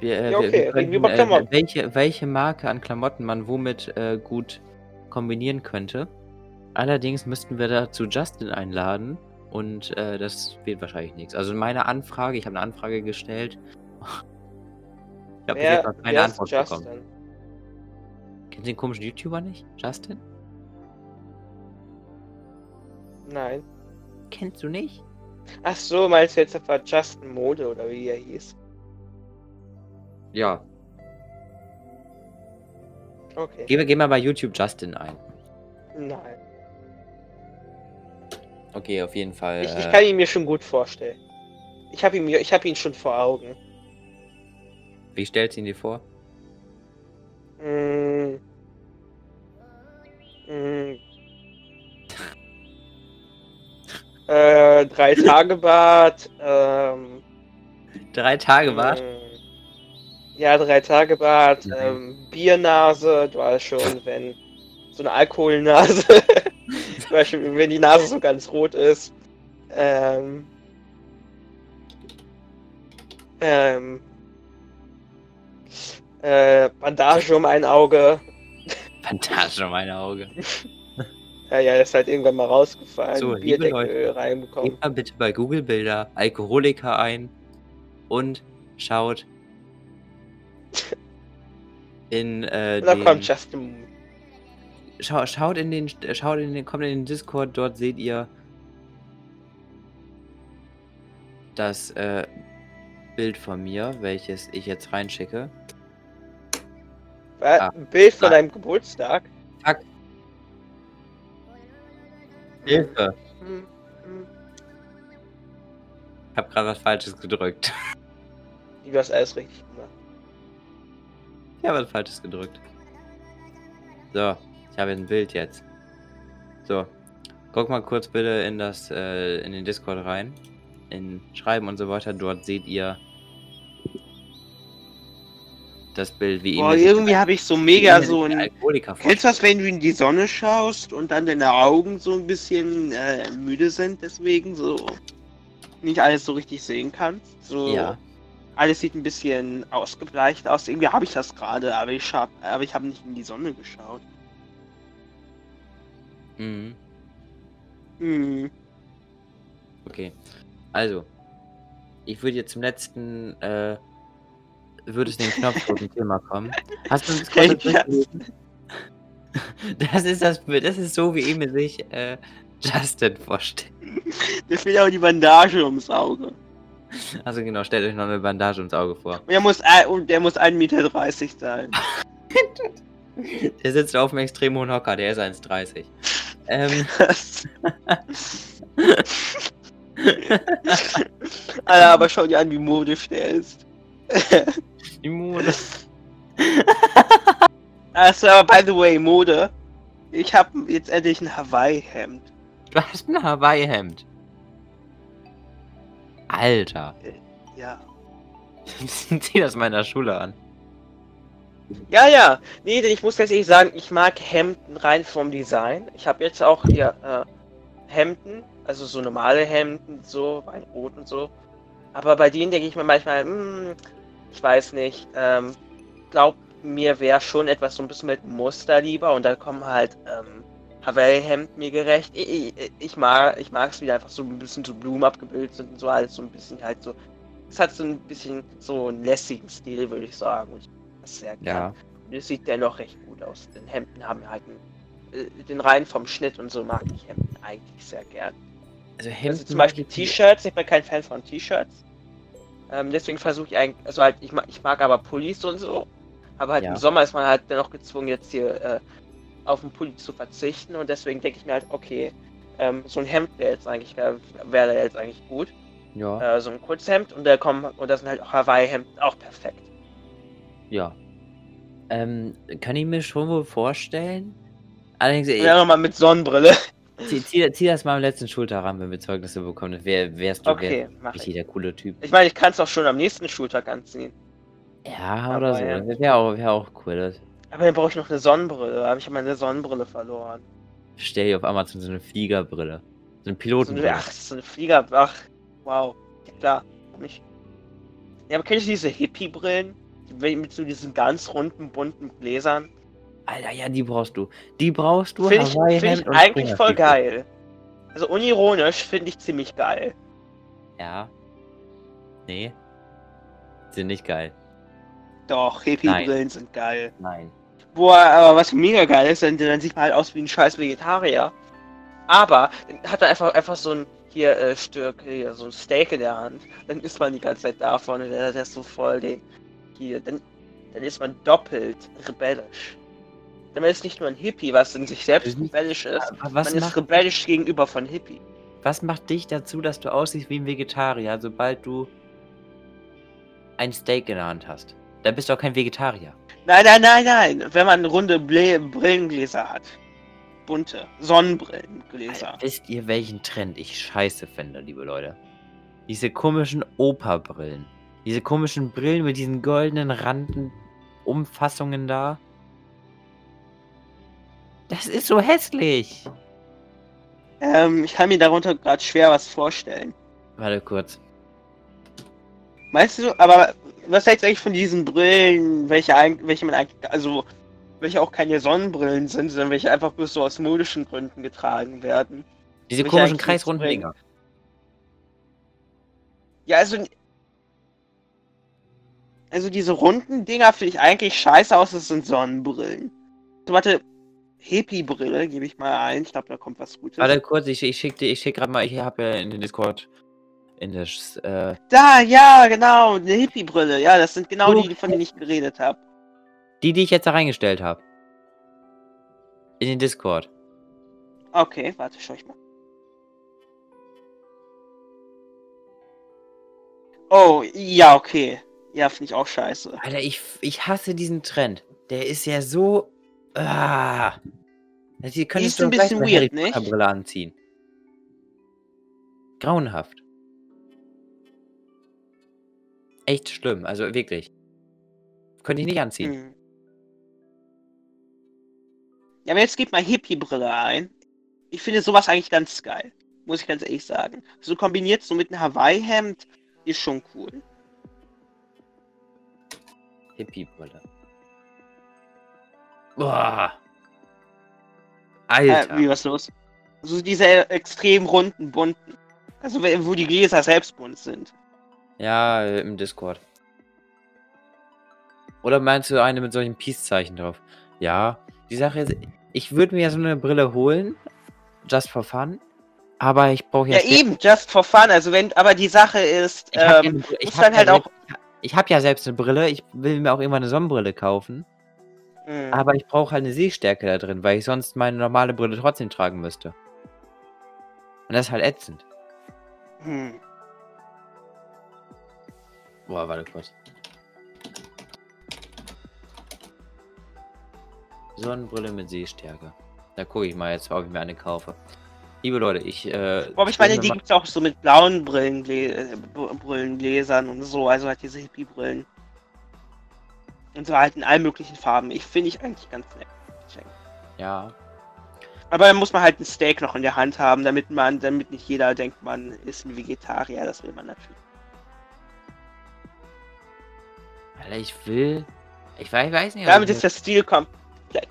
Wir, äh, Ja, okay, wir reden wir könnten, über äh, Klamotten. welche, welche Marke an Klamotten man womit äh, gut kombinieren könnte. Allerdings müssten wir dazu Justin einladen und äh, das wird wahrscheinlich nichts. Also meine Anfrage, ich habe eine Anfrage gestellt. Ich habe keine Antwort bekommen. Kennst du den komischen YouTuber nicht? Justin? Nein. kennst du nicht? Ach so, meinst du jetzt etwa Justin Mode oder wie er hieß? Ja. Okay. Geh, geh mal bei YouTube Justin ein. Nein. Okay, auf jeden Fall. Ich, ich äh, kann ihn mir schon gut vorstellen. Ich habe ihn, mir- ich hab ihn schon vor Augen. wie stellst du ihn dir vor? Mm. Drei Tage Bad. Ähm, Drei Tage Bart? mm, Ja, drei Tage Bad. Nein. Ähm, Biernase, du weißt schon, wenn so eine Alkoholnase. Zum Beispiel, wenn die Nase so ganz rot ist. Ähm, ähm, äh, Bandage um ein Auge. Fantastisch, meine Auge. Ja, ja, ist halt irgendwann mal rausgefallen. So, liebe Leute, reinbekommen. Gebt mal bitte bei Google Bilder Alkoholiker ein und schaut in äh, dann den, kommt Justin. schau, schaut in den schaut in den kommt in den Discord, dort seht ihr das äh, Bild von mir, welches ich jetzt reinschicke. Äh, Ah. Ein Bild von Ah. deinem Geburtstag. Hilfe! Hm, hm. Ich habe gerade was Falsches gedrückt. Du hast alles richtig gemacht. Ich habe was Falsches gedrückt. So, ich habe ein Bild jetzt. So, guck mal kurz bitte in das, äh, in den Discord rein. In Schreiben und so weiter. Dort seht ihr das Bild, wie Boah, irgendwie habe ich so mega so ein. Kennst du das, wenn du in die Sonne schaust und dann deine Augen so ein bisschen äh, müde sind, deswegen so nicht alles so richtig sehen kannst? So, Ja, Alles sieht ein bisschen ausgebleicht aus. Irgendwie habe ich das gerade, aber ich hab, aber ich habe nicht in die Sonne geschaut. mhm. Hm. Okay. Also, ich würde jetzt zum letzten, äh, würde es den Knopf vor dem Thema kommen. Hast du das ich das? ist das, das ist so, wie Emil sich äh, Justin vorstellt. Mir fehlt auch die Bandage ums Auge. Also genau, stellt euch noch eine Bandage ums Auge vor. Und er muss, und der muss 1,30 Meter sein. Der sitzt auf einem extrem hohen Hocker, der ist 1,30. Ähm, Alter, aber schau dir an, wie Mode stellst. Immun. Also, aber by the way, Mode. Ich habe jetzt endlich ein Hawaii-Hemd. Du hast ein Hawaii-Hemd. Alter. Ja. Zieh das mal in der Schule an. Ja, ja. Nee, denn ich muss ganz ehrlich sagen, ich mag Hemden rein vom Design. Ich habe jetzt auch hier äh, Hemden, also so normale Hemden, so Weinrot und so. Aber bei denen denke ich mir manchmal, hm, ich weiß nicht, ähm, glaub mir wäre schon etwas so ein bisschen mit Muster lieber und da kommen halt ähm, Hawaii-Hemd mir gerecht. Ich, ich, ich mag ich mag es wieder einfach so ein bisschen so Blumen abgebildet sind und so alles so ein bisschen halt so. Es hat so ein bisschen so einen lässigen Stil, würde ich sagen. Und ich mag das sehr gerne. Ja. Und es sieht dennoch recht gut aus. Den Hemden haben halt einen, äh, den rein vom Schnitt und so mag ich Hemden eigentlich sehr gern. Also Also Hemden. zum Beispiel T-Shirts, ich bin kein Fan von T-Shirts. Ähm, deswegen versuche ich eigentlich, also halt, ich mag, ich mag aber Pullis und so. Aber halt Ja. im Sommer ist man halt dennoch gezwungen, jetzt hier äh, auf den Pulli zu verzichten. Und deswegen denke ich mir halt, okay, ähm, so ein Hemd wäre jetzt eigentlich, wäre wär jetzt eigentlich gut. Ja, Äh, so ein Kurzhemd und da kommen, und da sind halt auch Hawaii-Hemden auch perfekt. ja. Ähm, kann ich mir schon wohl vorstellen. Allerdings, dann nochmal mit Sonnenbrille. Zieh, zieh, zieh das mal am letzten Schultag wenn wir Zeugnisse bekommen. Wär, wärst du Okay, wär ich. der coole Typ. Ich meine, ich kann es auch schon am nächsten Schultag anziehen. Ja, oder so. Aber ja. Das wäre auch, wär auch cool. Das Aber dann brauche ich noch eine Sonnenbrille. Aber ich habe meine Sonnenbrille verloren. stell dir auf Amazon so eine Fliegerbrille. So eine So eine, Pilotenbrille. ach, so eine Flieger. Ach, wow. Ja, klar. Nicht. Ja, aber kennst du diese Hippie-Brillen? Mit so diesen ganz runden, bunten Gläsern? Alter, ja, die brauchst du. Die brauchst du. Finde ich, find ich eigentlich voll geil. Also unironisch finde ich ziemlich geil. Ja. Nee. Sind nicht geil. Doch, Hippie-Brillen sind geil. Nein. Boah, aber was mega geil ist, dann, dann sieht man halt aus wie ein scheiß Vegetarier. Aber dann hat er einfach, einfach so ein hier äh, Stück, hier so ein Steak in der Hand, dann isst man die ganze Zeit davon und der, der ist so voll den hier, dann, dann ist man doppelt rebellisch. Man ist nicht nur ein Hippie, was in sich selbst rebellisch ist, Was man ist rebellisch gegenüber von Hippie. was macht dich dazu, dass du aussiehst wie ein Vegetarier, sobald du ein Steak in der Hand hast? Da bist du auch kein Vegetarier. Nein, nein, nein, nein. Wenn man runde Ble Brillengläser hat. Bunte Sonnenbrillengläser. Wisst ihr, welchen Trend ich scheiße finde, liebe Leute? Diese komischen Opa-Brillen. Diese komischen Brillen mit diesen goldenen Randen, Umfassungen da. Das ist so hässlich. Ähm, ich kann mir darunter gerade schwer was vorstellen. Warte kurz. Meinst du, aber was hältst du eigentlich von diesen Brillen, welche, welche man eigentlich, also welche auch keine Sonnenbrillen sind, sondern welche einfach bloß so aus modischen Gründen getragen werden? Diese Welche komischen kreisrunden Dinger. Ja, also. Also diese runden Dinger finde ich eigentlich scheiße aus, das sind Sonnenbrillen. So, warte, Hippie-Brille gebe ich mal ein. Ich glaube, da kommt was Gutes. Warte kurz, ich, ich schicke ich schick gerade mal, ich habe ja in den Discord in das, äh, Da, ja, genau, eine Hippie-Brille. Ja, das sind genau So. die, von denen ich geredet habe. die, die ich jetzt da reingestellt habe. In den Discord. Okay, warte, schau ich mal. Oh, ja, okay. Ja, finde ich auch scheiße. Alter, ich, ich hasse diesen Trend. Der ist ja so. Ah. Die können ist ein bisschen weird, nicht? Brille anziehen. Grauenhaft. Echt schlimm, also wirklich. Könnte ich nicht anziehen. Hm. Ja, aber jetzt gib mal Hippie-Brille ein. Ich finde sowas eigentlich ganz geil. Muss ich ganz ehrlich sagen. So kombiniert so mit einem Hawaii-Hemd ist schon cool. Hippie-Brille. Boah. Äh, Alter. wie was los? So diese äh, extrem runden, bunten. Also wo die Gläser selbst bunt sind. Ja, äh, im Discord. Oder meinst du eine mit solchen Peace-Zeichen drauf? Ja, die Sache ist, ich würde mir ja so eine Brille holen, just for fun, aber ich brauche Ja, jetzt... eben, just for fun. Also wenn, aber die Sache ist, Ich habe ähm, ja, ich musst hab dann ja halt selbst, auch. ich hab ja selbst eine Brille, ich will mir auch irgendwann eine Sonnenbrille kaufen, Hm. aber ich brauche halt eine Sehstärke da drin, weil ich sonst meine normale Brille trotzdem tragen müsste. Und das ist halt ätzend. Hm. Boah, warte kurz. Sonnenbrille mit Sehstärke. Da gucke ich mal jetzt, ob ich mir eine kaufe. Liebe Leute, ich. Äh, Aber ich meine, die mir gibt's auch so mit blauen äh, Br- Brillengläsern und so, also halt diese Hippie-Brillen. Und so halt in allen möglichen Farben. Ich finde ich eigentlich ganz nett. ja. Aber dann muss man halt ein Steak noch in der Hand haben, damit man, damit nicht jeder denkt, man ist ein Vegetarier. Das will man natürlich. Alter, ich will. Ich weiß, ich weiß nicht, Damit ist der Stil komplett.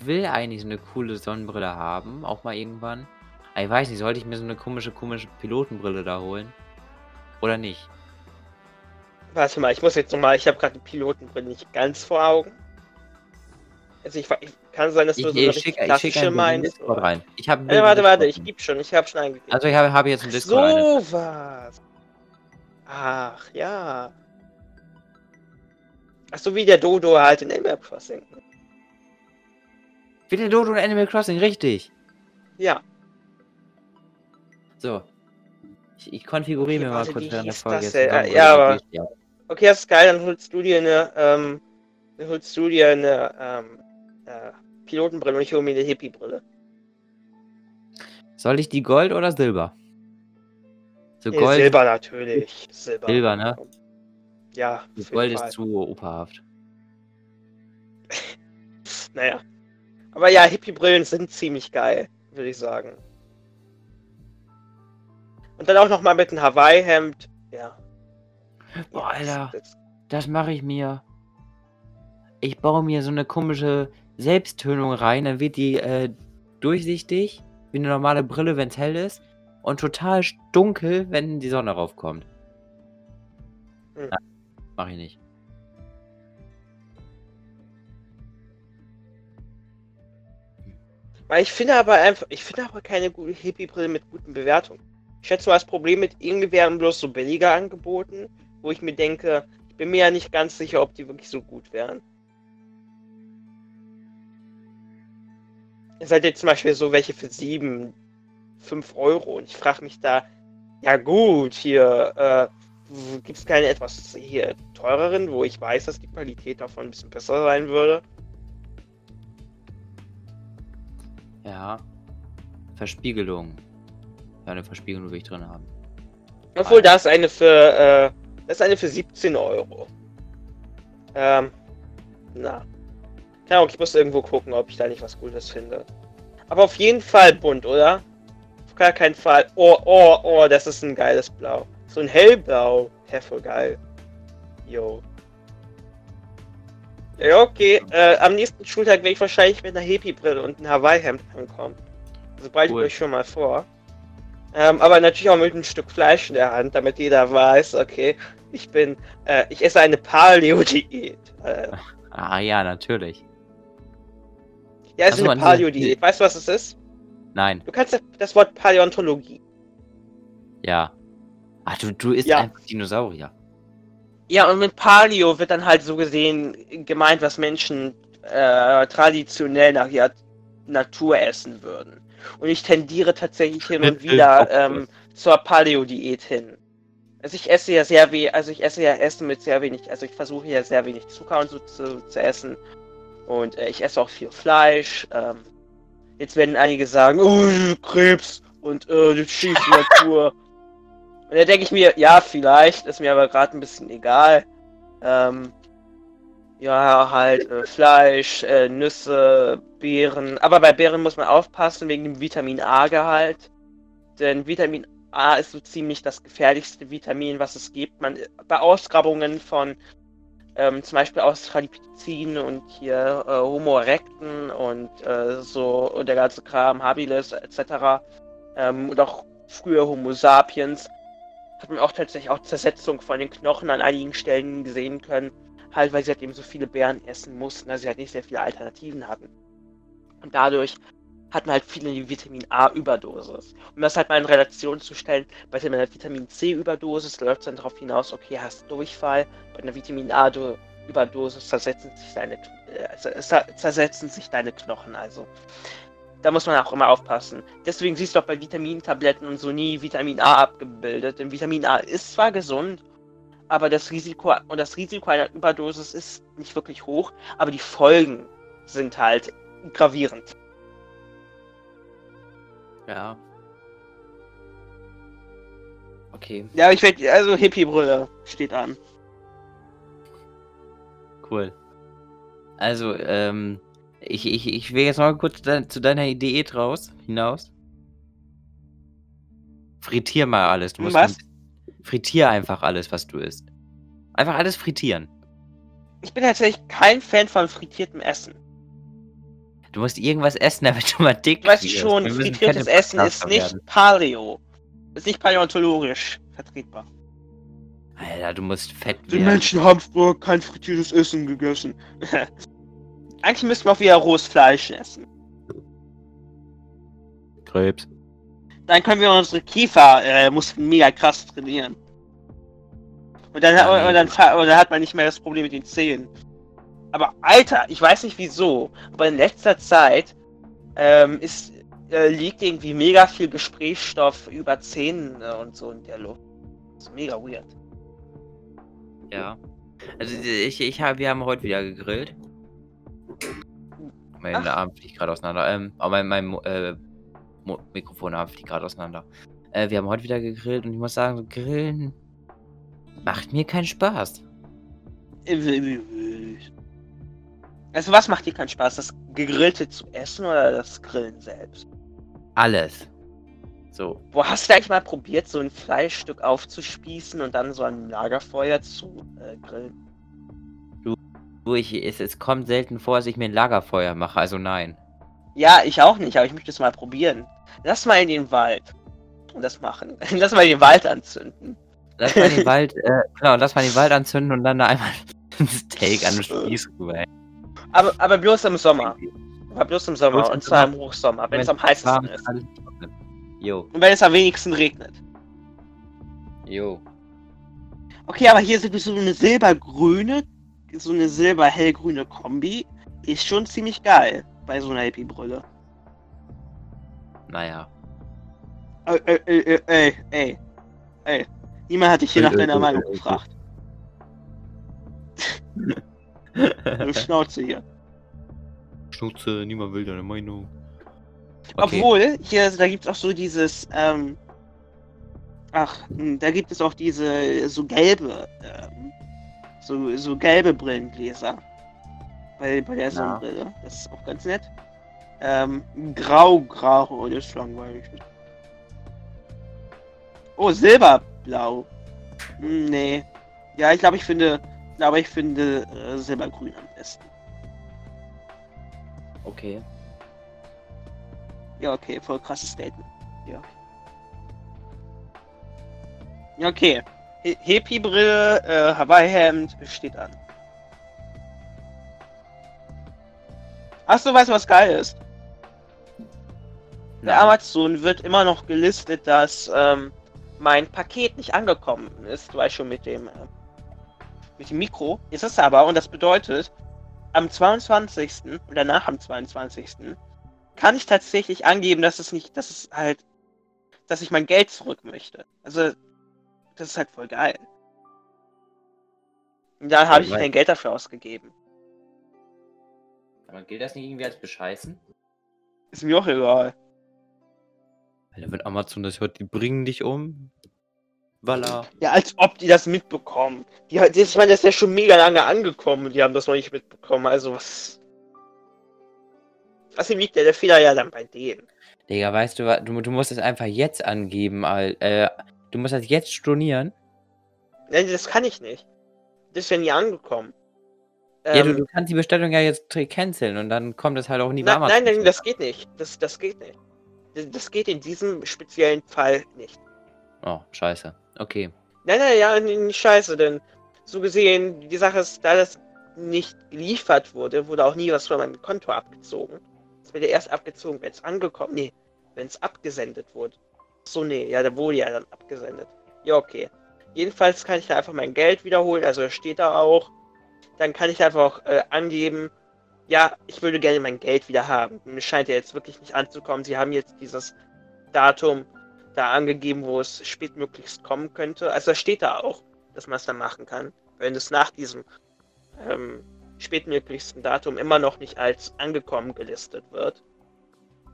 will eigentlich so eine coole Sonnenbrille haben, auch mal irgendwann. Aber ich weiß nicht, sollte ich mir so eine komische, komische Pilotenbrille da holen? Oder nicht? Warte mal, ich muss jetzt nochmal, ich habe gerade die Pilotenbrille nicht ganz vor Augen. Also ich, ich kann sein, dass Ich, du so eine ich schick klassische in den meinst. Discord rein. Ich habe Äh, warte, warte, ich gebe schon, ich habe schon eingegeben. Also ich habe hab jetzt einen Discord eine. so was. Ach ja. Ach so wie der Dodo halt in Animal Crossing. Wie der Dodo in Animal Crossing, richtig. Ja. So. Ich, ich konfiguriere Okay, mir mal kurz während der Folge das jetzt eine Sonnenbrille ja, aber- Sehstärke. Okay, das ist geil, dann holst du dir eine, ähm, dann holst du dir eine, ähm, äh, Pilotenbrille und ich hole mir eine Hippie-Brille. Soll ich die Gold oder Silber? So Nee, Gold, Silber natürlich. Silber. Silber, ne? Ja, jeden Gold ist zu operhaft. Naja. Aber ja, Hippie-Brillen sind ziemlich geil, würde ich sagen. Und dann auch nochmal mit einem Hawaii-Hemd. Ja. Boah, Alter. Das, das, mache ich mir. Ich baue mir so eine komische Selbsttönung rein, dann wird die äh, durchsichtig, wie eine normale Brille, wenn es hell ist, und total dunkel, wenn die Sonne raufkommt. Hm. Nein, mach ich nicht. Weil ich finde aber einfach, ich finde aber keine gute Hippie-Brille mit guten Bewertungen. Ich schätze mal, das Problem mit irgendwie wären bloß so billiger angeboten, wo ich mir denke, ich bin mir ja nicht ganz sicher, ob die wirklich so gut wären. Ihr seid jetzt zum Beispiel so welche für 7, 5 Euro und ich frage mich da, ja gut, hier äh, gibt es keine etwas hier teureren, wo ich weiß, dass die Qualität davon ein bisschen besser sein würde. Ja. Verspiegelung. Ja, eine Verspiegelung will ich drin haben. Obwohl, da ist eine für, äh, das ist eine für 17 Euro. Ähm, na. Ja, okay, ich muss irgendwo gucken, ob ich da nicht was Gutes finde. Aber auf jeden Fall bunt, oder? Auf gar keinen Fall. Oh, oh, oh, das ist ein geiles Blau. So ein hellblau. Hä, voll geil. Jo. Ja, okay. Äh, am nächsten Schultag werde ich wahrscheinlich mit einer Hippie-Brille und einem Hawaii-Hemd ankommen. Also bereite cool. ich euch schon mal vor. Ähm, aber natürlich auch mit einem Stück Fleisch in der Hand, damit jeder weiß, okay, ich bin, äh, ich esse eine Paleo-Diät. Äh, ah ja, natürlich. Ja, es ist eine Paleo-Diät. Weißt du, was es ist? Nein. Du kannst das Wort Paläontologie. Ja. Ach, du, du isst ja. einfach Dinosaurier. Ja, und mit Paleo wird dann halt so gesehen gemeint, was Menschen äh, traditionell nach ihrer Natur essen würden. Und ich tendiere tatsächlich hin und wieder ähm, zur Paleo-Diät hin. Also ich esse ja sehr wenig, also ich esse ja Essen mit sehr wenig, also ich versuche ja sehr wenig Zucker und so zu, zu essen. Und äh, ich esse auch viel Fleisch. Ähm, jetzt werden einige sagen, oh, Krebs und äh, die schiefe Natur. Und da denke ich mir, ja, vielleicht, ist mir aber gerade ein bisschen egal. Ähm, ja, halt äh, Fleisch, äh, Nüsse, Beeren. Aber bei Beeren muss man aufpassen wegen dem Vitamin A-Gehalt. Denn Vitamin A ist so ziemlich das gefährlichste Vitamin, was es gibt. Man, bei Ausgrabungen von ähm, zum Beispiel Australopithecinen und hier äh, Homo erecten und äh, so und der ganze Kram, Habilis etc. Ähm, und auch früher Homo sapiens hat man auch tatsächlich auch Zersetzung von den Knochen an einigen Stellen gesehen können. Halt, weil sie halt eben so viele Beeren essen mussten, also sie halt nicht sehr viele Alternativen hatten. Und dadurch hat man halt viele Vitamin A-Überdosis. Um das halt mal in Relation zu stellen, bei einer Vitamin C-Überdosis läuft es dann darauf hinaus, okay, hast Durchfall, bei einer Vitamin A-Überdosis zersetzen äh, zersetzen sich deine Knochen also da muss man auch immer aufpassen. Deswegen siehst du auch bei Vitamintabletten und so nie Vitamin A abgebildet. Denn Vitamin A ist zwar gesund, aber das Risiko und das Risiko einer Überdosis ist nicht wirklich hoch, aber die Folgen sind halt gravierend. Ja. Okay. Ja, ich werde also Hippie-Brille steht an. Cool. Also, ähm, ich, ich, ich will jetzt mal kurz de zu deiner Idee raus, hinaus. Frittier mal alles. Du musst was? Frittier einfach alles, was du isst. Einfach alles frittieren. Ich bin tatsächlich kein Fan von frittiertem Essen. Du musst irgendwas essen, damit du mal dick Weißt du schon, frittiertes Essen ist nicht werden. Paleo. Ist nicht paläontologisch vertretbar. Alter, du musst fett werden. Die Menschen haben früher kein frittiertes Essen gegessen. Eigentlich müssten wir auch wieder rohes Fleisch essen. Krebs. Dann können wir unsere Kiefer äh, Muskeln mega krass trainieren. Und dann, ja, und, dann, und dann hat man nicht mehr das Problem mit den Zähnen. Aber Alter, ich weiß nicht wieso, aber in letzter Zeit ähm, ist, äh, liegt irgendwie mega viel Gesprächsstoff über Zähnen äh, und so in der Luft. Das ist mega weird. Ja. Also ich, ich hab, wir haben heute wieder gegrillt. Mein Ach. Arm fliegt gerade auseinander. Ähm, aber mein, mein äh, Mikrofonarm fliegt gerade auseinander. Äh, wir haben heute wieder gegrillt und ich muss sagen, Grillen macht mir keinen Spaß. Also was macht dir keinen Spaß? Das Gegrillte zu essen oder das Grillen selbst? Alles. So. Wo hast du eigentlich mal probiert, so ein Fleischstück aufzuspießen und dann so ein Lagerfeuer zu äh, grillen? Du, ich, es, es kommt selten vor, dass ich mir ein Lagerfeuer mache, also nein. Ja, ich auch nicht, aber ich möchte es mal probieren. Lass mal in den Wald und das machen. Lass mal den Wald anzünden. Lass mal den Wald, äh, genau, lass mal den Wald anzünden und dann da einmal ein Steak an den Spieß rüber. Aber, aber bloß im Sommer. Aber bloß im Sommer, Bloß und zwar im Sommer. Hochsommer, wenn es am heißesten ist. Jo, Und wenn es am wenigsten regnet. jo. Okay, aber hier so so eine silbergrüne, so eine silber-hellgrüne Kombi ist schon ziemlich geil bei so einer Hippie-Brille. Naja. Ey, ey, ey, ey, ey, ey. Niemand hat dich hier nach deiner Meinung gefragt. Du Schnauze hier. Schnauze, niemand will deine Meinung. Okay. Obwohl, hier, da gibt es auch so dieses, ähm, ach, hm, da gibt es auch diese so gelbe, ähm, so, so gelbe Brillengläser. Bei, bei der Ja. Sonnenbrille. Das ist auch ganz nett. Ähm, grau, grau, das ist langweilig. Oh, silberblau. Hm, Nee. Ja, ich glaube, ich finde, glaube, ich finde äh, silbergrün am besten. Okay. Ja, okay, voll krasses Statement. Ja. Ja, okay. He- Hippie-Brille, äh, Hawaii-Hemd steht an. Achso, weißt du, was geil ist? Bei Nein. Amazon wird immer noch gelistet, dass ähm, mein Paket nicht angekommen ist, weil schon mit dem, äh, mit dem Mikro. Ist es aber, und das bedeutet, am 22. oder nach am 22. kann ich tatsächlich angeben, dass es nicht, dass es halt, dass ich mein Geld zurück möchte. Also, das ist halt voll geil. Und dann habe ich kein Geld dafür ausgegeben. Aber gilt das nicht irgendwie als Bescheißen? Ist mir auch egal. Alter, wenn Amazon das hört, die bringen dich um. Voila. Ja, als ob die das mitbekommen. Die, die, ich meine, das ist ja schon mega lange angekommen und die haben das noch nicht mitbekommen. Also was. Was liegt ja der Fehler ja dann bei denen. Digga, weißt du was? Du, du musst es einfach jetzt angeben, Al äh, du musst das jetzt stornieren. Nein, das kann ich nicht. Das ist ja nie angekommen. ja, du, Ähm, du kannst die Bestellung ja jetzt canceln und dann kommt das halt auch nie bei nein, Amazon. nein, nein, das geht nicht. Das, das geht nicht. Das, geht in diesem speziellen Fall nicht. Oh, scheiße. Okay. Nein, nein, ja, nicht scheiße, denn so gesehen, die Sache ist, da das nicht geliefert wurde, wurde auch nie was von meinem Konto abgezogen. Es wird ja erst abgezogen, wenn es angekommen, nee, wenn es abgesendet wurde. So, nee, ja, da wurde ja dann abgesendet. Ja, okay. Jedenfalls kann ich da einfach mein Geld wiederholen, also steht da auch. Dann kann ich einfach auch äh, angeben, ja, ich würde gerne mein Geld wieder haben. Mir scheint ja jetzt wirklich nicht anzukommen. Sie haben jetzt dieses Datum da angegeben, wo es spätmöglichst kommen könnte. Also das steht da auch, dass man es dann machen kann. Wenn es nach diesem ähm, spätmöglichsten Datum immer noch nicht als angekommen gelistet wird,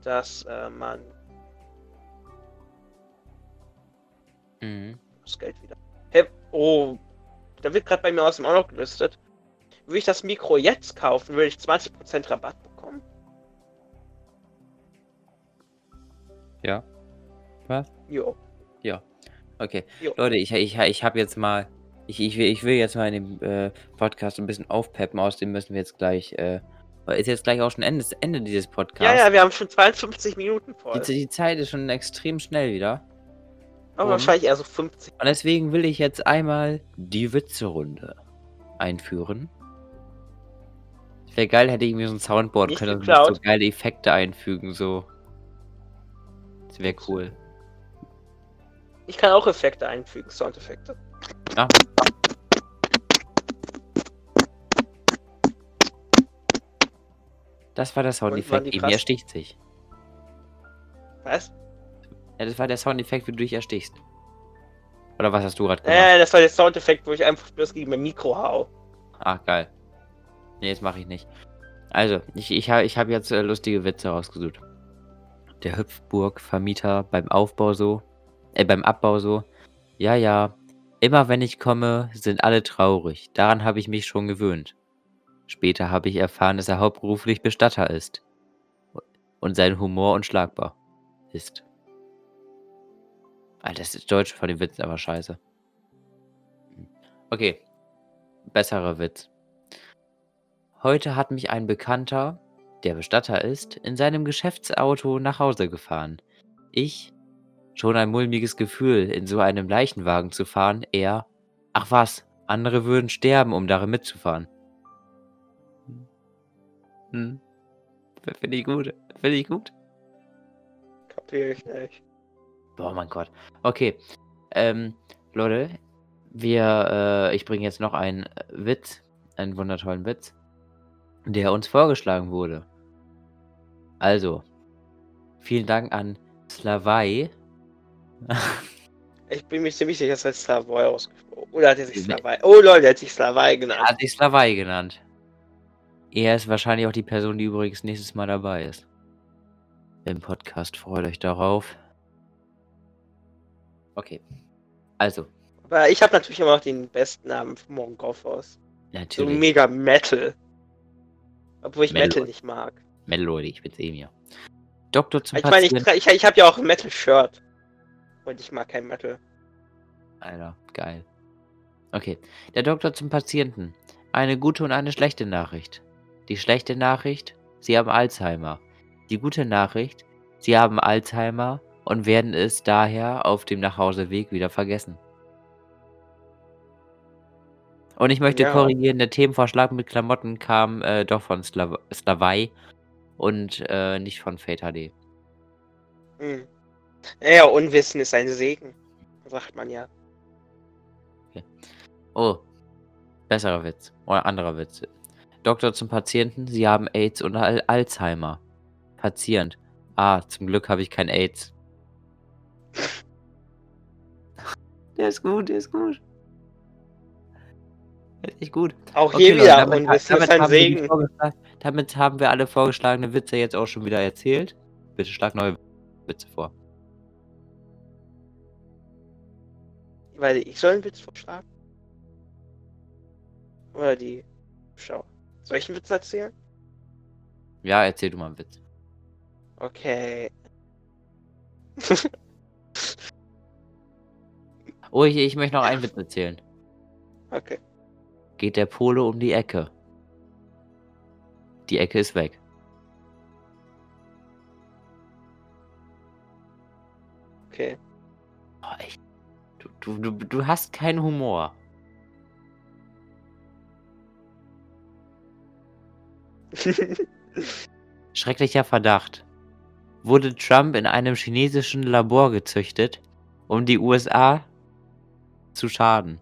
dass äh, man Mhm. das Geld wieder. Hey, oh, da wird gerade bei mir aus dem auch noch gelistet. Würde ich das Mikro jetzt kaufen, würde ich 20% Rabatt bekommen. Ja. Was? Jo. Okay. Jo. Leute, ich, ich, ich habe jetzt mal. Ich, ich, will, ich will jetzt mal in dem äh, Podcast ein bisschen aufpeppen, außerdem müssen wir jetzt gleich. Äh, ist jetzt gleich auch schon Ende, Ende dieses Podcasts. Ja, ja, wir haben schon 52 Minuten voll. Die, die Zeit ist schon extrem schnell wieder. Aber und- wahrscheinlich eher so 50. Und deswegen will ich jetzt einmal die Witze-Runde einführen. Wäre geil, hätte ich irgendwie so ein Soundboard Nicht können und so geile Effekte einfügen, so. Das wäre cool. Ich kann auch Effekte einfügen, Soundeffekte. Ja. Das war der Soundeffekt, eben krass? ersticht sich. Was? Ja, das war der Soundeffekt, wie du dich erstichst. Oder was hast du gerade gemacht? Äh, das war der Soundeffekt, wo ich einfach bloß gegen mein Mikro hau. Ah, geil. Nee, das mache ich nicht. Also, ich, ich habe ich hab jetzt äh, lustige Witze rausgesucht. Der Hüpfburg-Vermieter beim Aufbau so, äh, beim Abbau so. Ja, ja, immer wenn ich komme, sind alle traurig. Daran habe ich mich schon gewöhnt. Später habe ich erfahren, dass er hauptberuflich Bestatter ist. Und sein Humor unschlagbar ist. Alter, das ist Deutsch von den Witzen aber scheiße. Okay. Besserer Witz. Heute hat mich ein Bekannter, der Bestatter ist, in seinem Geschäftsauto nach Hause gefahren. Ich, schon ein mulmiges Gefühl, in so einem Leichenwagen zu fahren, er, ach was, andere würden sterben, um darin mitzufahren. Hm. Finde ich gut. Finde ich gut. Kapier ich nicht. Boah, mein Gott. Okay. Ähm, Leute, wir, äh, ich bringe jetzt noch einen Witz, einen wundertollen Witz, der uns vorgeschlagen wurde. Also, vielen Dank an Slavai. Ich bin mir ziemlich sicher, dass er Slavoj ausgesprochen Oder hat er sich Slavai? Oh Leute, er hat sich Slavai Er genannt. hat sich Slavai genannt. Er ist wahrscheinlich auch die Person, die übrigens nächstes Mal dabei ist. Im Podcast. Freut euch darauf. Okay. Also, Aber ich habe natürlich immer noch den besten Namen von Mongophos. So natürlich. mega Metal. Obwohl ich Metal. Metal nicht mag. Mel, Leute, ich bin's eben ja. Doktor zum Ich meine, ich, ich, ich habe ja auch ein Metal-Shirt. Und ich mag kein Metal. Alter, geil. Okay. Der Doktor zum Patienten. Eine gute und eine schlechte Nachricht. Die schlechte Nachricht, Sie haben Alzheimer. Die gute Nachricht, Sie haben Alzheimer und werden es daher auf dem Nachhauseweg wieder vergessen. Und ich möchte Ja. korrigieren, der Themenvorschlag mit Klamotten kam äh, doch von Slav Slavai und äh, nicht von Fate HD. Hm. Naja, Unwissen ist ein Segen. Sagt man ja. Oh, besserer Witz. Oder anderer Witz. Doktor zum Patienten, Sie haben AIDS und Al Alzheimer. Patient. Ah, zum Glück habe ich kein AIDS. Der ist gut, der ist gut. Echt gut. Auch Okay, hier Leute, wieder, damit, Unwissen damit, ist ein haben wir die Segen. damit haben wir alle vorgeschlagene Witze jetzt auch schon wieder erzählt. Bitte schlag neue Witze vor. Weil ich soll einen Witz vorschlagen? Oder die Schau. Soll ich einen Witz erzählen? Ja, erzähl du mal einen Witz. Okay. Oh, ich, ich möchte noch einen Witz erzählen. Okay. Geht der Pole um die Ecke. Die Ecke ist weg. Okay. Boah, echt. Du, du, du, du hast keinen Humor. Schrecklicher Verdacht. Wurde Trump in einem chinesischen Labor gezüchtet, um die USA zu schaden.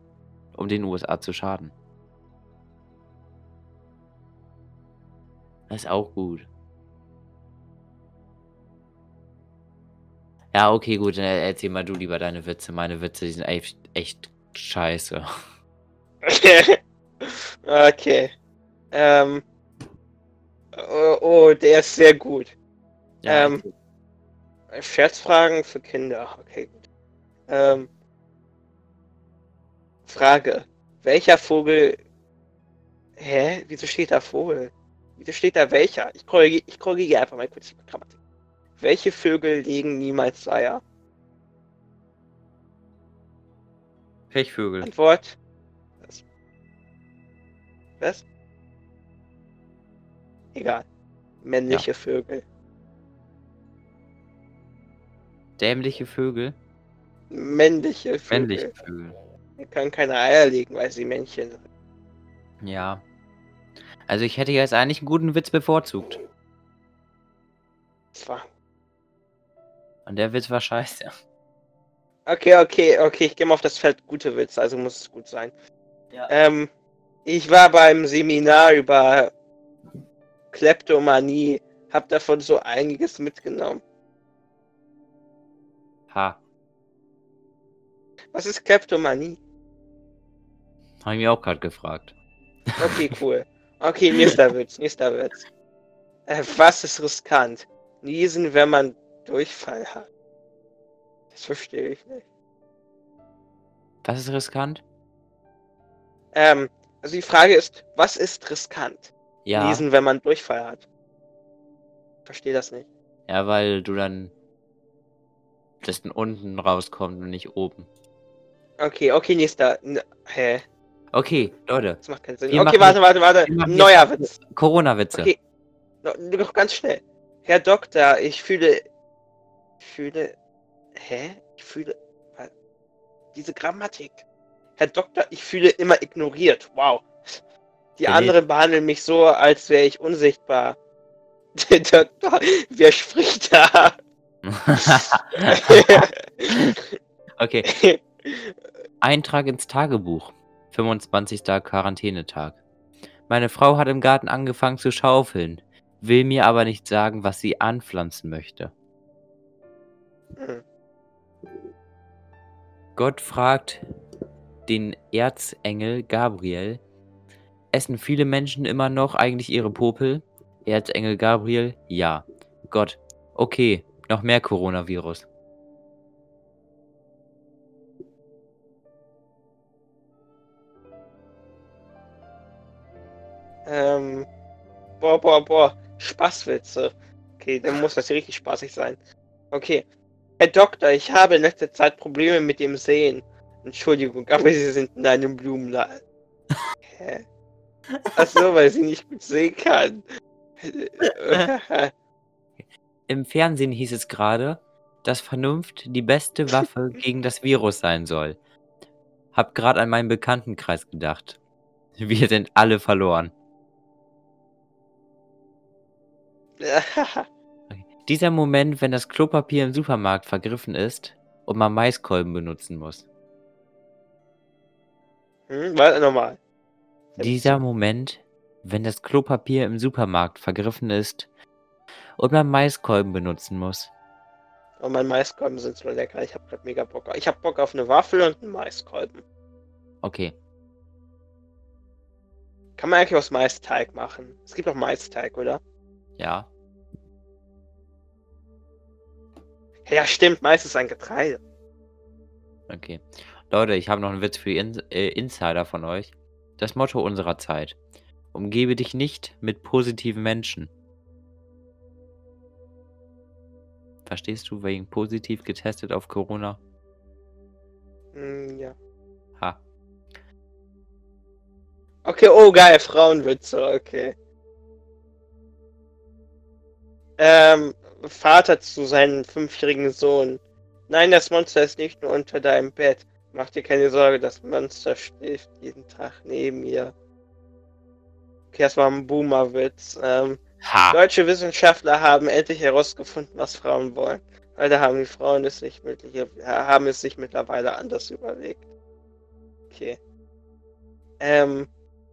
Um den USA zu schaden. Das ist auch gut. Ja, okay, gut. Dann erzähl mal du lieber deine Witze. Meine Witze, die sind echt, echt scheiße. okay. Ähm. Oh, oh, der ist sehr gut. Ja, Ähm, Scherzfragen für Kinder. Okay, gut. Ähm, Frage. Welcher Vogel. Hä? Wieso steht da Vogel? Wieso steht da welcher? Ich korrigiere, ich korrigiere einfach mal kurz die Grammatik. Welche Vögel legen niemals Eier? Pechvögel. Antwort. Was? Was? Egal. Männliche Vögel. Dämliche Vögel. Männliche Vögel. Männliche Vögel. Die können keine Eier legen, weil sie Männchen sind. Ja. Also ich hätte jetzt eigentlich einen guten Witz bevorzugt. Zwar. Und der Witz war scheiße. Okay, okay, okay, ich gehe mal auf das Feld gute Witze, also muss es gut sein. Ja. Ähm, ich war beim Seminar über Kleptomanie, hab davon so einiges mitgenommen. Ha. Was ist Kleptomanie? Habe ich mir auch gerade gefragt. Okay, cool. Okay, nächster Witz, nächster Witz. Äh, was ist riskant? Niesen, wenn man Durchfall hat. Das verstehe ich nicht. Was ist riskant? Ähm, also die Frage ist, was ist riskant? Ja. Niesen, wenn man Durchfall hat. Verstehe das nicht. Ja, weil du dann das dann unten rauskommt und nicht oben. Okay, okay, nächster. N hä? Okay, Leute. Das macht keinen Sinn. Wir okay, machen warte, warte, warte. Neuer Witz. Corona-Witze. Okay. No, noch ganz schnell. Herr Doktor, ich fühle. Ich fühle. Hä? Ich fühle. Diese Grammatik. Herr Doktor, ich fühle immer ignoriert. Wow. Die Okay. anderen behandeln mich so, als wäre ich unsichtbar. Der Doktor, wer spricht da? okay. Eintrag ins Tagebuch. 25. Quarantänetag. Meine Frau hat im Garten angefangen zu schaufeln, will mir aber nicht sagen, was sie anpflanzen möchte. Gott fragt den Erzengel Gabriel, essen viele Menschen immer noch eigentlich ihre Popel? Erzengel Gabriel, ja. Gott, okay, noch mehr Coronavirus. Ähm, boah, boah, boah, Spaßwitze. Okay, dann muss das richtig spaßig sein. Okay. Herr Doktor, ich habe in letzter Zeit Probleme mit dem Sehen. Entschuldigung, aber Sie sind in einem Blumenladen. Hä? Achso, weil sie nicht gut sehen kann. Im Fernsehen hieß es gerade, dass Vernunft die beste Waffe gegen das Virus sein soll. Hab gerade an meinen Bekanntenkreis gedacht. Wir sind alle verloren. Okay. Dieser Moment, wenn das Klopapier im Supermarkt vergriffen ist und man Maiskolben benutzen muss. hm, warte nochmal. Dieser Moment, wenn das Klopapier im Supermarkt vergriffen ist und man Maiskolben benutzen muss. Und mein Maiskolben sind so lecker. Ich hab grad mega Bock. Ich hab Bock auf eine Waffel und einen Maiskolben. Okay. Kann man eigentlich aus Maisteig machen? Es gibt auch Maisteig, oder? Ja. Ja, stimmt. Ist ein Getreide. Okay. Leute, ich habe noch einen Witz für die In äh, Insider von euch. Das Motto unserer Zeit. Umgebe dich nicht mit positiven Menschen. Verstehst du, wegen positiv getestet auf Corona? Hm, ja. Ha. Okay, oh geil, Frauenwitze, okay. Ähm, Vater zu seinem fünfjährigen Sohn. Nein, das Monster ist nicht nur unter deinem Bett. Mach dir keine Sorge, das Monster schläft jeden Tag neben mir. Okay, das war ein Boomer-Witz. Ähm, deutsche Wissenschaftler haben endlich herausgefunden, was Frauen wollen. Leider haben die Frauen es sich mittlerweile, haben es sich mittlerweile anders überlegt. Okay. Ähm,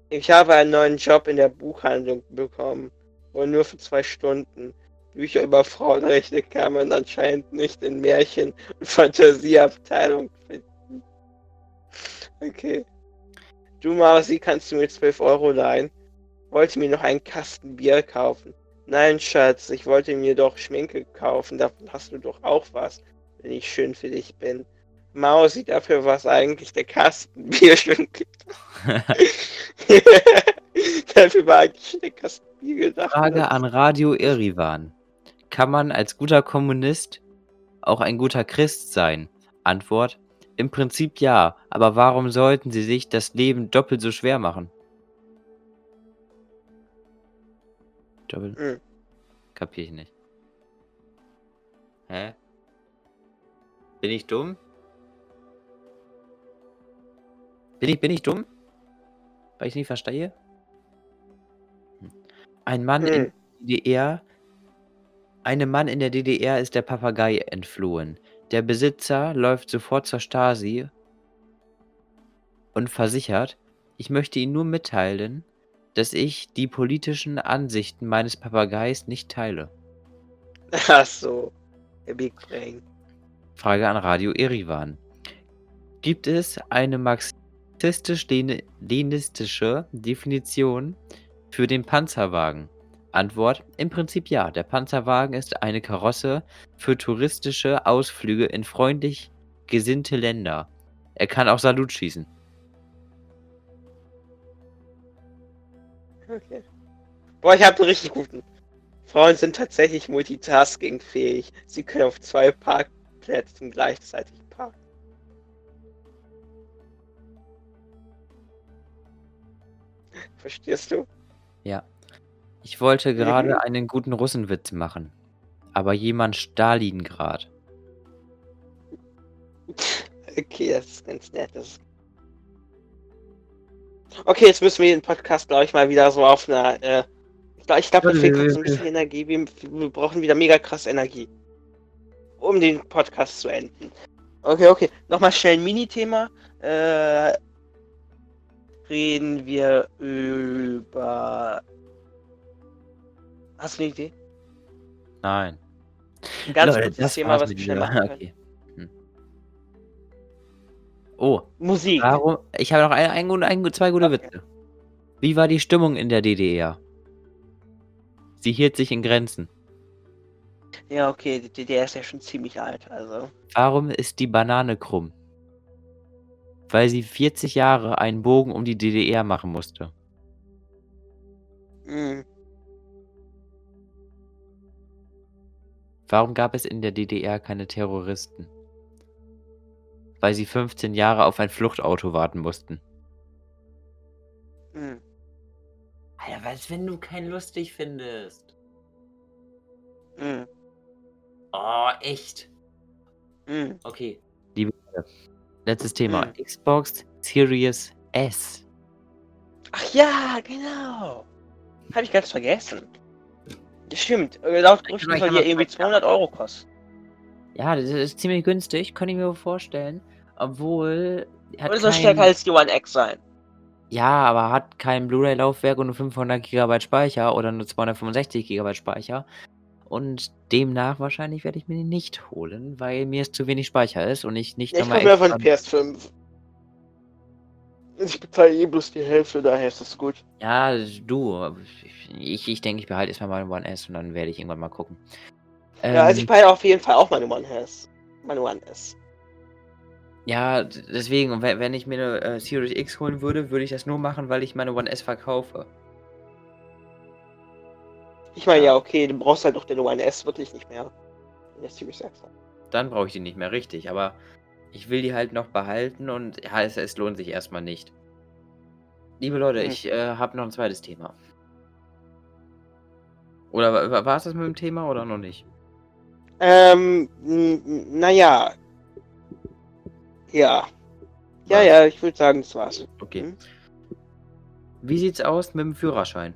ich habe einen neuen Job in der Buchhandlung bekommen. Und nur für zwei Stunden. Bücher über Frauenrechte kann man anscheinend nicht in Märchen- und Fantasieabteilung finden. Okay. Du, Marci, kannst du mir 12 Euro leihen? Wollte mir noch einen Kasten Bier kaufen. Nein, Schatz, ich wollte mir doch Schminke kaufen. Davon hast du doch auch was, wenn ich schön für dich bin. Mausi, dafür war es eigentlich der Kasten Bier schon Dafür war eigentlich der Kasten Bier gedacht. Frage an Radio Erivan. Kann man als guter Kommunist auch ein guter Christ sein? Antwort: Im Prinzip ja, aber warum sollten sie sich das Leben doppelt so schwer machen? Doppelt? Hm. Kapier ich nicht. Hä? Bin ich dumm? Bin ich, bin ich dumm? Weil ich nicht verstehe? Hm. Ein Mann in Hm. der DDR einem Mann in der DDR ist der Papagei entflohen. Der Besitzer läuft sofort zur Stasi und versichert, ich möchte Ihnen nur mitteilen, dass ich die politischen Ansichten meines Papageis nicht teile. Ach so. Big Brain. Frage an Radio Erivan. Gibt es eine marxistisch-leninistische Definition für den Panzerwagen? Antwort: Im Prinzip ja. Der Panzerwagen ist eine Karosse für touristische Ausflüge in freundlich gesinnte Länder. Er kann auch Salut schießen. Okay. Boah, ich habe einen richtig guten. Frauen sind tatsächlich multitaskingfähig. Sie können auf zwei Parkplätzen gleichzeitig parken. Verstehst du? Ja. Ich wollte Mhm. gerade einen guten Russenwitz machen. Aber jemand Stalingrad. Okay, das ist ganz nett. Ist... Okay, jetzt müssen wir den Podcast, glaube ich, mal wieder so auf einer äh, Ich glaube, Leute, fehlt wir- gerade so ein bisschen Energie. Wir, wir brauchen wieder mega krass Energie. Um den Podcast zu enden. Okay, okay. Nochmal schnell ein Mini-Thema. Äh, reden wir über. Hast du eine Idee? Nein. Ein ganz Leute, kurzes Thema, was wir schnell machen können. Okay. Hm. Oh, Musik. warum? Ich habe noch ein, ein, ein, zwei gute Okay. Witze. Wie war die Stimmung in der DDR? Sie hielt sich in Grenzen. Ja, okay, die DDR ist ja schon ziemlich alt, also. Warum ist die Banane krumm? Weil sie 40 Jahre einen Bogen um die DDR machen musste. Mh. Warum gab es in der DDR keine Terroristen? Weil sie 15 Jahre auf ein Fluchtauto warten mussten. Mh. Alter, was, wenn du kein lustig findest? Mh. Oh, echt? Mh. Okay. Liebe Leute, letztes Thema. Hm. Xbox Series S. Ach ja, genau. Habe ich ganz vergessen. Stimmt. äh, Laut Ich Gerüchten ich soll mal irgendwie zeigen. 200 Euro kosten. Ja, das ist ziemlich günstig, kann ich mir vorstellen. Obwohl. Hat Oder soll kein- stärker als die One X sein. Ja, aber hat kein Blu-ray-Laufwerk und nur 500 GB Speicher oder nur 265 GB Speicher. Und demnach wahrscheinlich werde ich mir den nicht holen, weil mir es zu wenig Speicher ist und ich nicht Ja, ich nochmal mir einfach extra- eine PS5. Ich bezahle eh bloß die Hälfte, daher ist das gut. Ja, du. Ich, ich denke, ich behalte erstmal meine One S und dann werde ich irgendwann mal gucken. ja, also ich Ähm, behalte auf jeden Fall auch meine One S. Meine One S. ja, deswegen, wenn ich mir eine äh, Series X holen würde, würde ich das nur machen, weil ich meine One S verkaufe. Ich meine, ja, okay, du brauchst halt auch deine One S wirklich nicht mehr. In der Series X. Dann brauche ich die nicht mehr richtig, aber ich will die halt noch behalten und ja, es, es lohnt sich erstmal nicht. Liebe Leute, Hm. ich äh, habe noch ein zweites Thema. Oder war es das mit dem Thema oder noch nicht? Ähm, naja. Ja. Ja, ja, ich würde sagen, das war's. Okay. Hm? Wie sieht's aus mit dem Führerschein?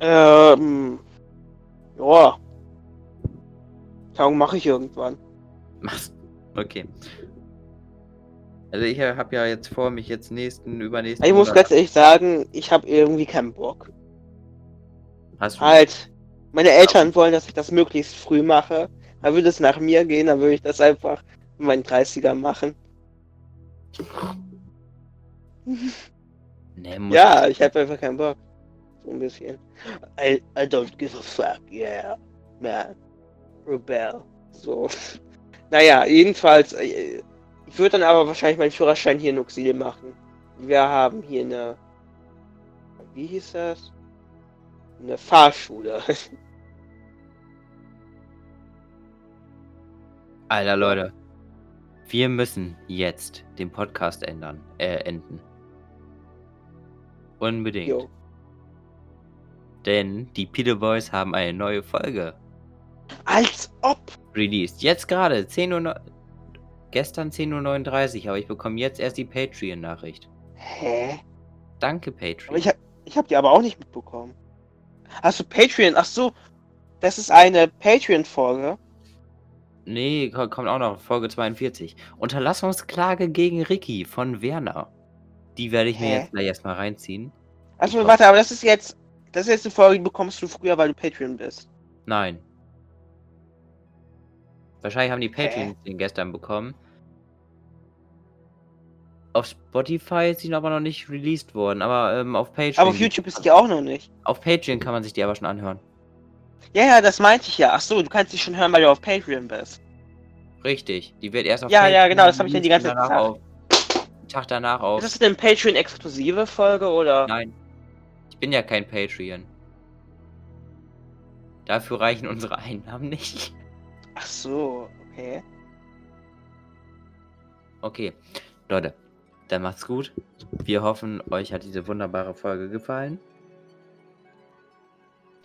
Ähm. Ja. Tagung mache ich irgendwann. Machst. Okay. Also ich habe ja jetzt vor, mich jetzt nächsten, übernächsten. Ich muss Monat- ganz ehrlich sagen, ich habe irgendwie keinen Bock. Hast du Halt, meine Eltern wollen, dass ich das möglichst früh mache. Da würde es nach mir gehen, dann würde ich das einfach in meinen 30ern machen. Nee, Ja, ich habe einfach keinen Bock. So ein bisschen. I, I don't give a fuck, yeah. Man. Rebel. So. Naja, jedenfalls. äh, Ich würde dann aber wahrscheinlich meinen Führerschein hier in Uxil machen. Wir haben hier eine. Wie hieß das? Eine Fahrschule. Alter, Leute. Wir müssen jetzt den Podcast ändern, äh, enden. Unbedingt. Jo. Denn die Peter Boys haben eine neue Folge Als ob. released. Jetzt gerade, 10 Uhr. Gestern 10.39 Uhr, aber ich bekomme jetzt erst die Patreon-Nachricht. Hä? Danke, Patreon. Aber ich hab, ich hab die aber auch nicht mitbekommen. Hast du Patreon? Ach so. Das ist eine Patreon-Folge. Nee, ko- kommt auch noch, Folge 42. Unterlassungsklage gegen Ricky von Werner. Die werde ich mir Hä? jetzt gleich erstmal reinziehen. Also warte, aber das ist jetzt. Das ist jetzt eine Folge, die bekommst du früher, weil du Patreon bist. Nein. Wahrscheinlich haben die? Patreons den gestern bekommen. Auf Spotify ist sie aber noch nicht released worden, aber ähm, auf Patreon. Aber auf YouTube ist die auch noch nicht. Auf Patreon kann man sich die aber schon anhören. Ja, ja, das meinte ich ja. Ach so, du kannst die schon hören, weil du auf Patreon bist. Richtig. Die wird erst auf Ja, ja, Patreon genau, das hab ich ja die ganze Zeit auf, Tag danach auf. Ist das eine Patreon-exklusive Folge oder? Nein. Ich bin ja kein Patreon. Dafür reichen unsere Einnahmen nicht. Ach so, okay. Okay, Leute, dann macht's gut. Wir hoffen, euch hat diese wunderbare Folge gefallen.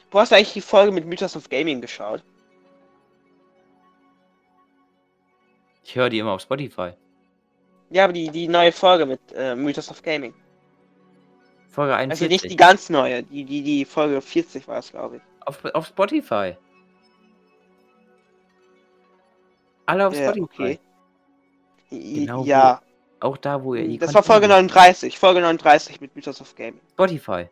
Wo hast du eigentlich die Folge mit Mythos of Gaming geschaut? Ich höre die immer auf Spotify. Ja, aber die, die neue Folge mit äh, Mythos of Gaming. Folge Also 41. nicht die ganz neue, die, die, die Folge 40 war es, glaube ich. auf, auf Spotify. Alle auf Ja, Spotify. okay. Genau, ja, Auch da, wo ihr die das war Folge Content- 39. Folge 39 mit Mythos of Gaming. Spotify.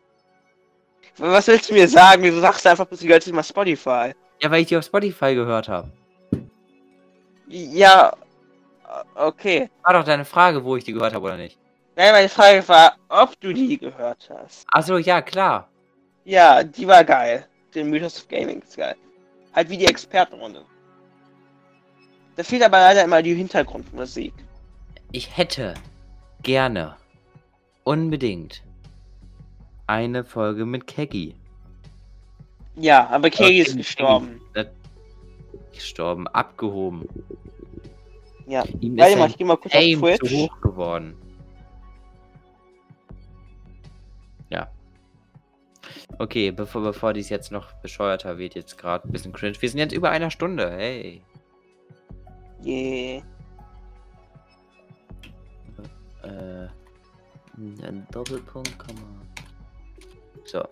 Was willst du mir sagen? Du sagst einfach bis die mal Spotify. Ja, weil ich die auf Spotify gehört habe. Ja, okay. War doch deine Frage, wo ich die gehört habe oder nicht. Nein, meine Frage war, ob du die gehört hast. Achso, ja, klar. Ja, die war geil. Den Mythos of Gaming ist geil. Halt wie die Expertenrunde. Da fehlt aber leider immer die Hintergrundmusik. Ich hätte gerne unbedingt eine Folge mit Keggy. Ja, aber Kegi Okay, ist Keggy. gestorben. Gestorben, abgehoben. Ja. Ihm Warte ist mal, ich geh mal kurz auf Aim zu Twitch. hoch geworden. Ja. Okay, bevor, bevor dies jetzt noch bescheuerter wird, jetzt gerade ein bisschen cringe. Wir sind jetzt über einer Stunde, hey. Yeah. Äh, ein Doppelpunkt, Komma. So.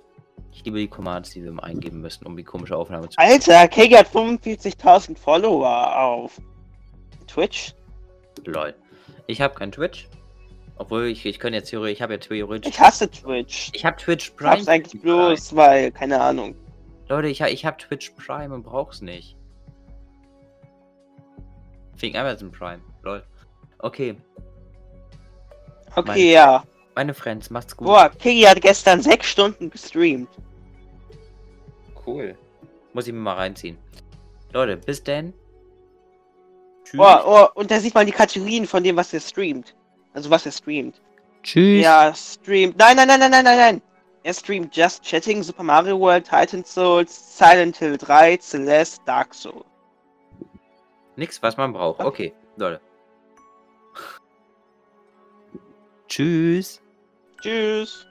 Ich liebe die Commands, die wir immer eingeben müssen, um die komische Aufnahme zu Alter, Kegi hat 45.000 Follower auf Twitch. Lol. Ich habe kein Twitch. Obwohl ich, ich könnte jetzt theoretisch, ich habe ja theoretisch. Ich hasse Twitch. Ich habe Twitch Ich Prime. hab's eigentlich bloß, weil, keine Ahnung. Leute, ich, ich habe Twitch Prime und brauch's nicht. Wegen Amazon Prime. Lol. Okay, Okay, Mein- ja. meine Friends, macht's gut. Boah, Kegi hat gestern sechs Stunden gestreamt. Cool. Muss ich mir mal reinziehen. Leute, bis denn. Tschüss. Boah, oh, und da sieht man die Kategorien von dem, was er streamt. Also was er streamt. Tschüss. Ja, streamt. Nein, nein, nein, nein, nein, nein, nein. Er streamt Just Chatting, Super Mario World, Titan Souls, Silent Hill 3, Celeste, Dark Souls. Nix, was man braucht. Okay, Leute. Tschüss. Tschüss.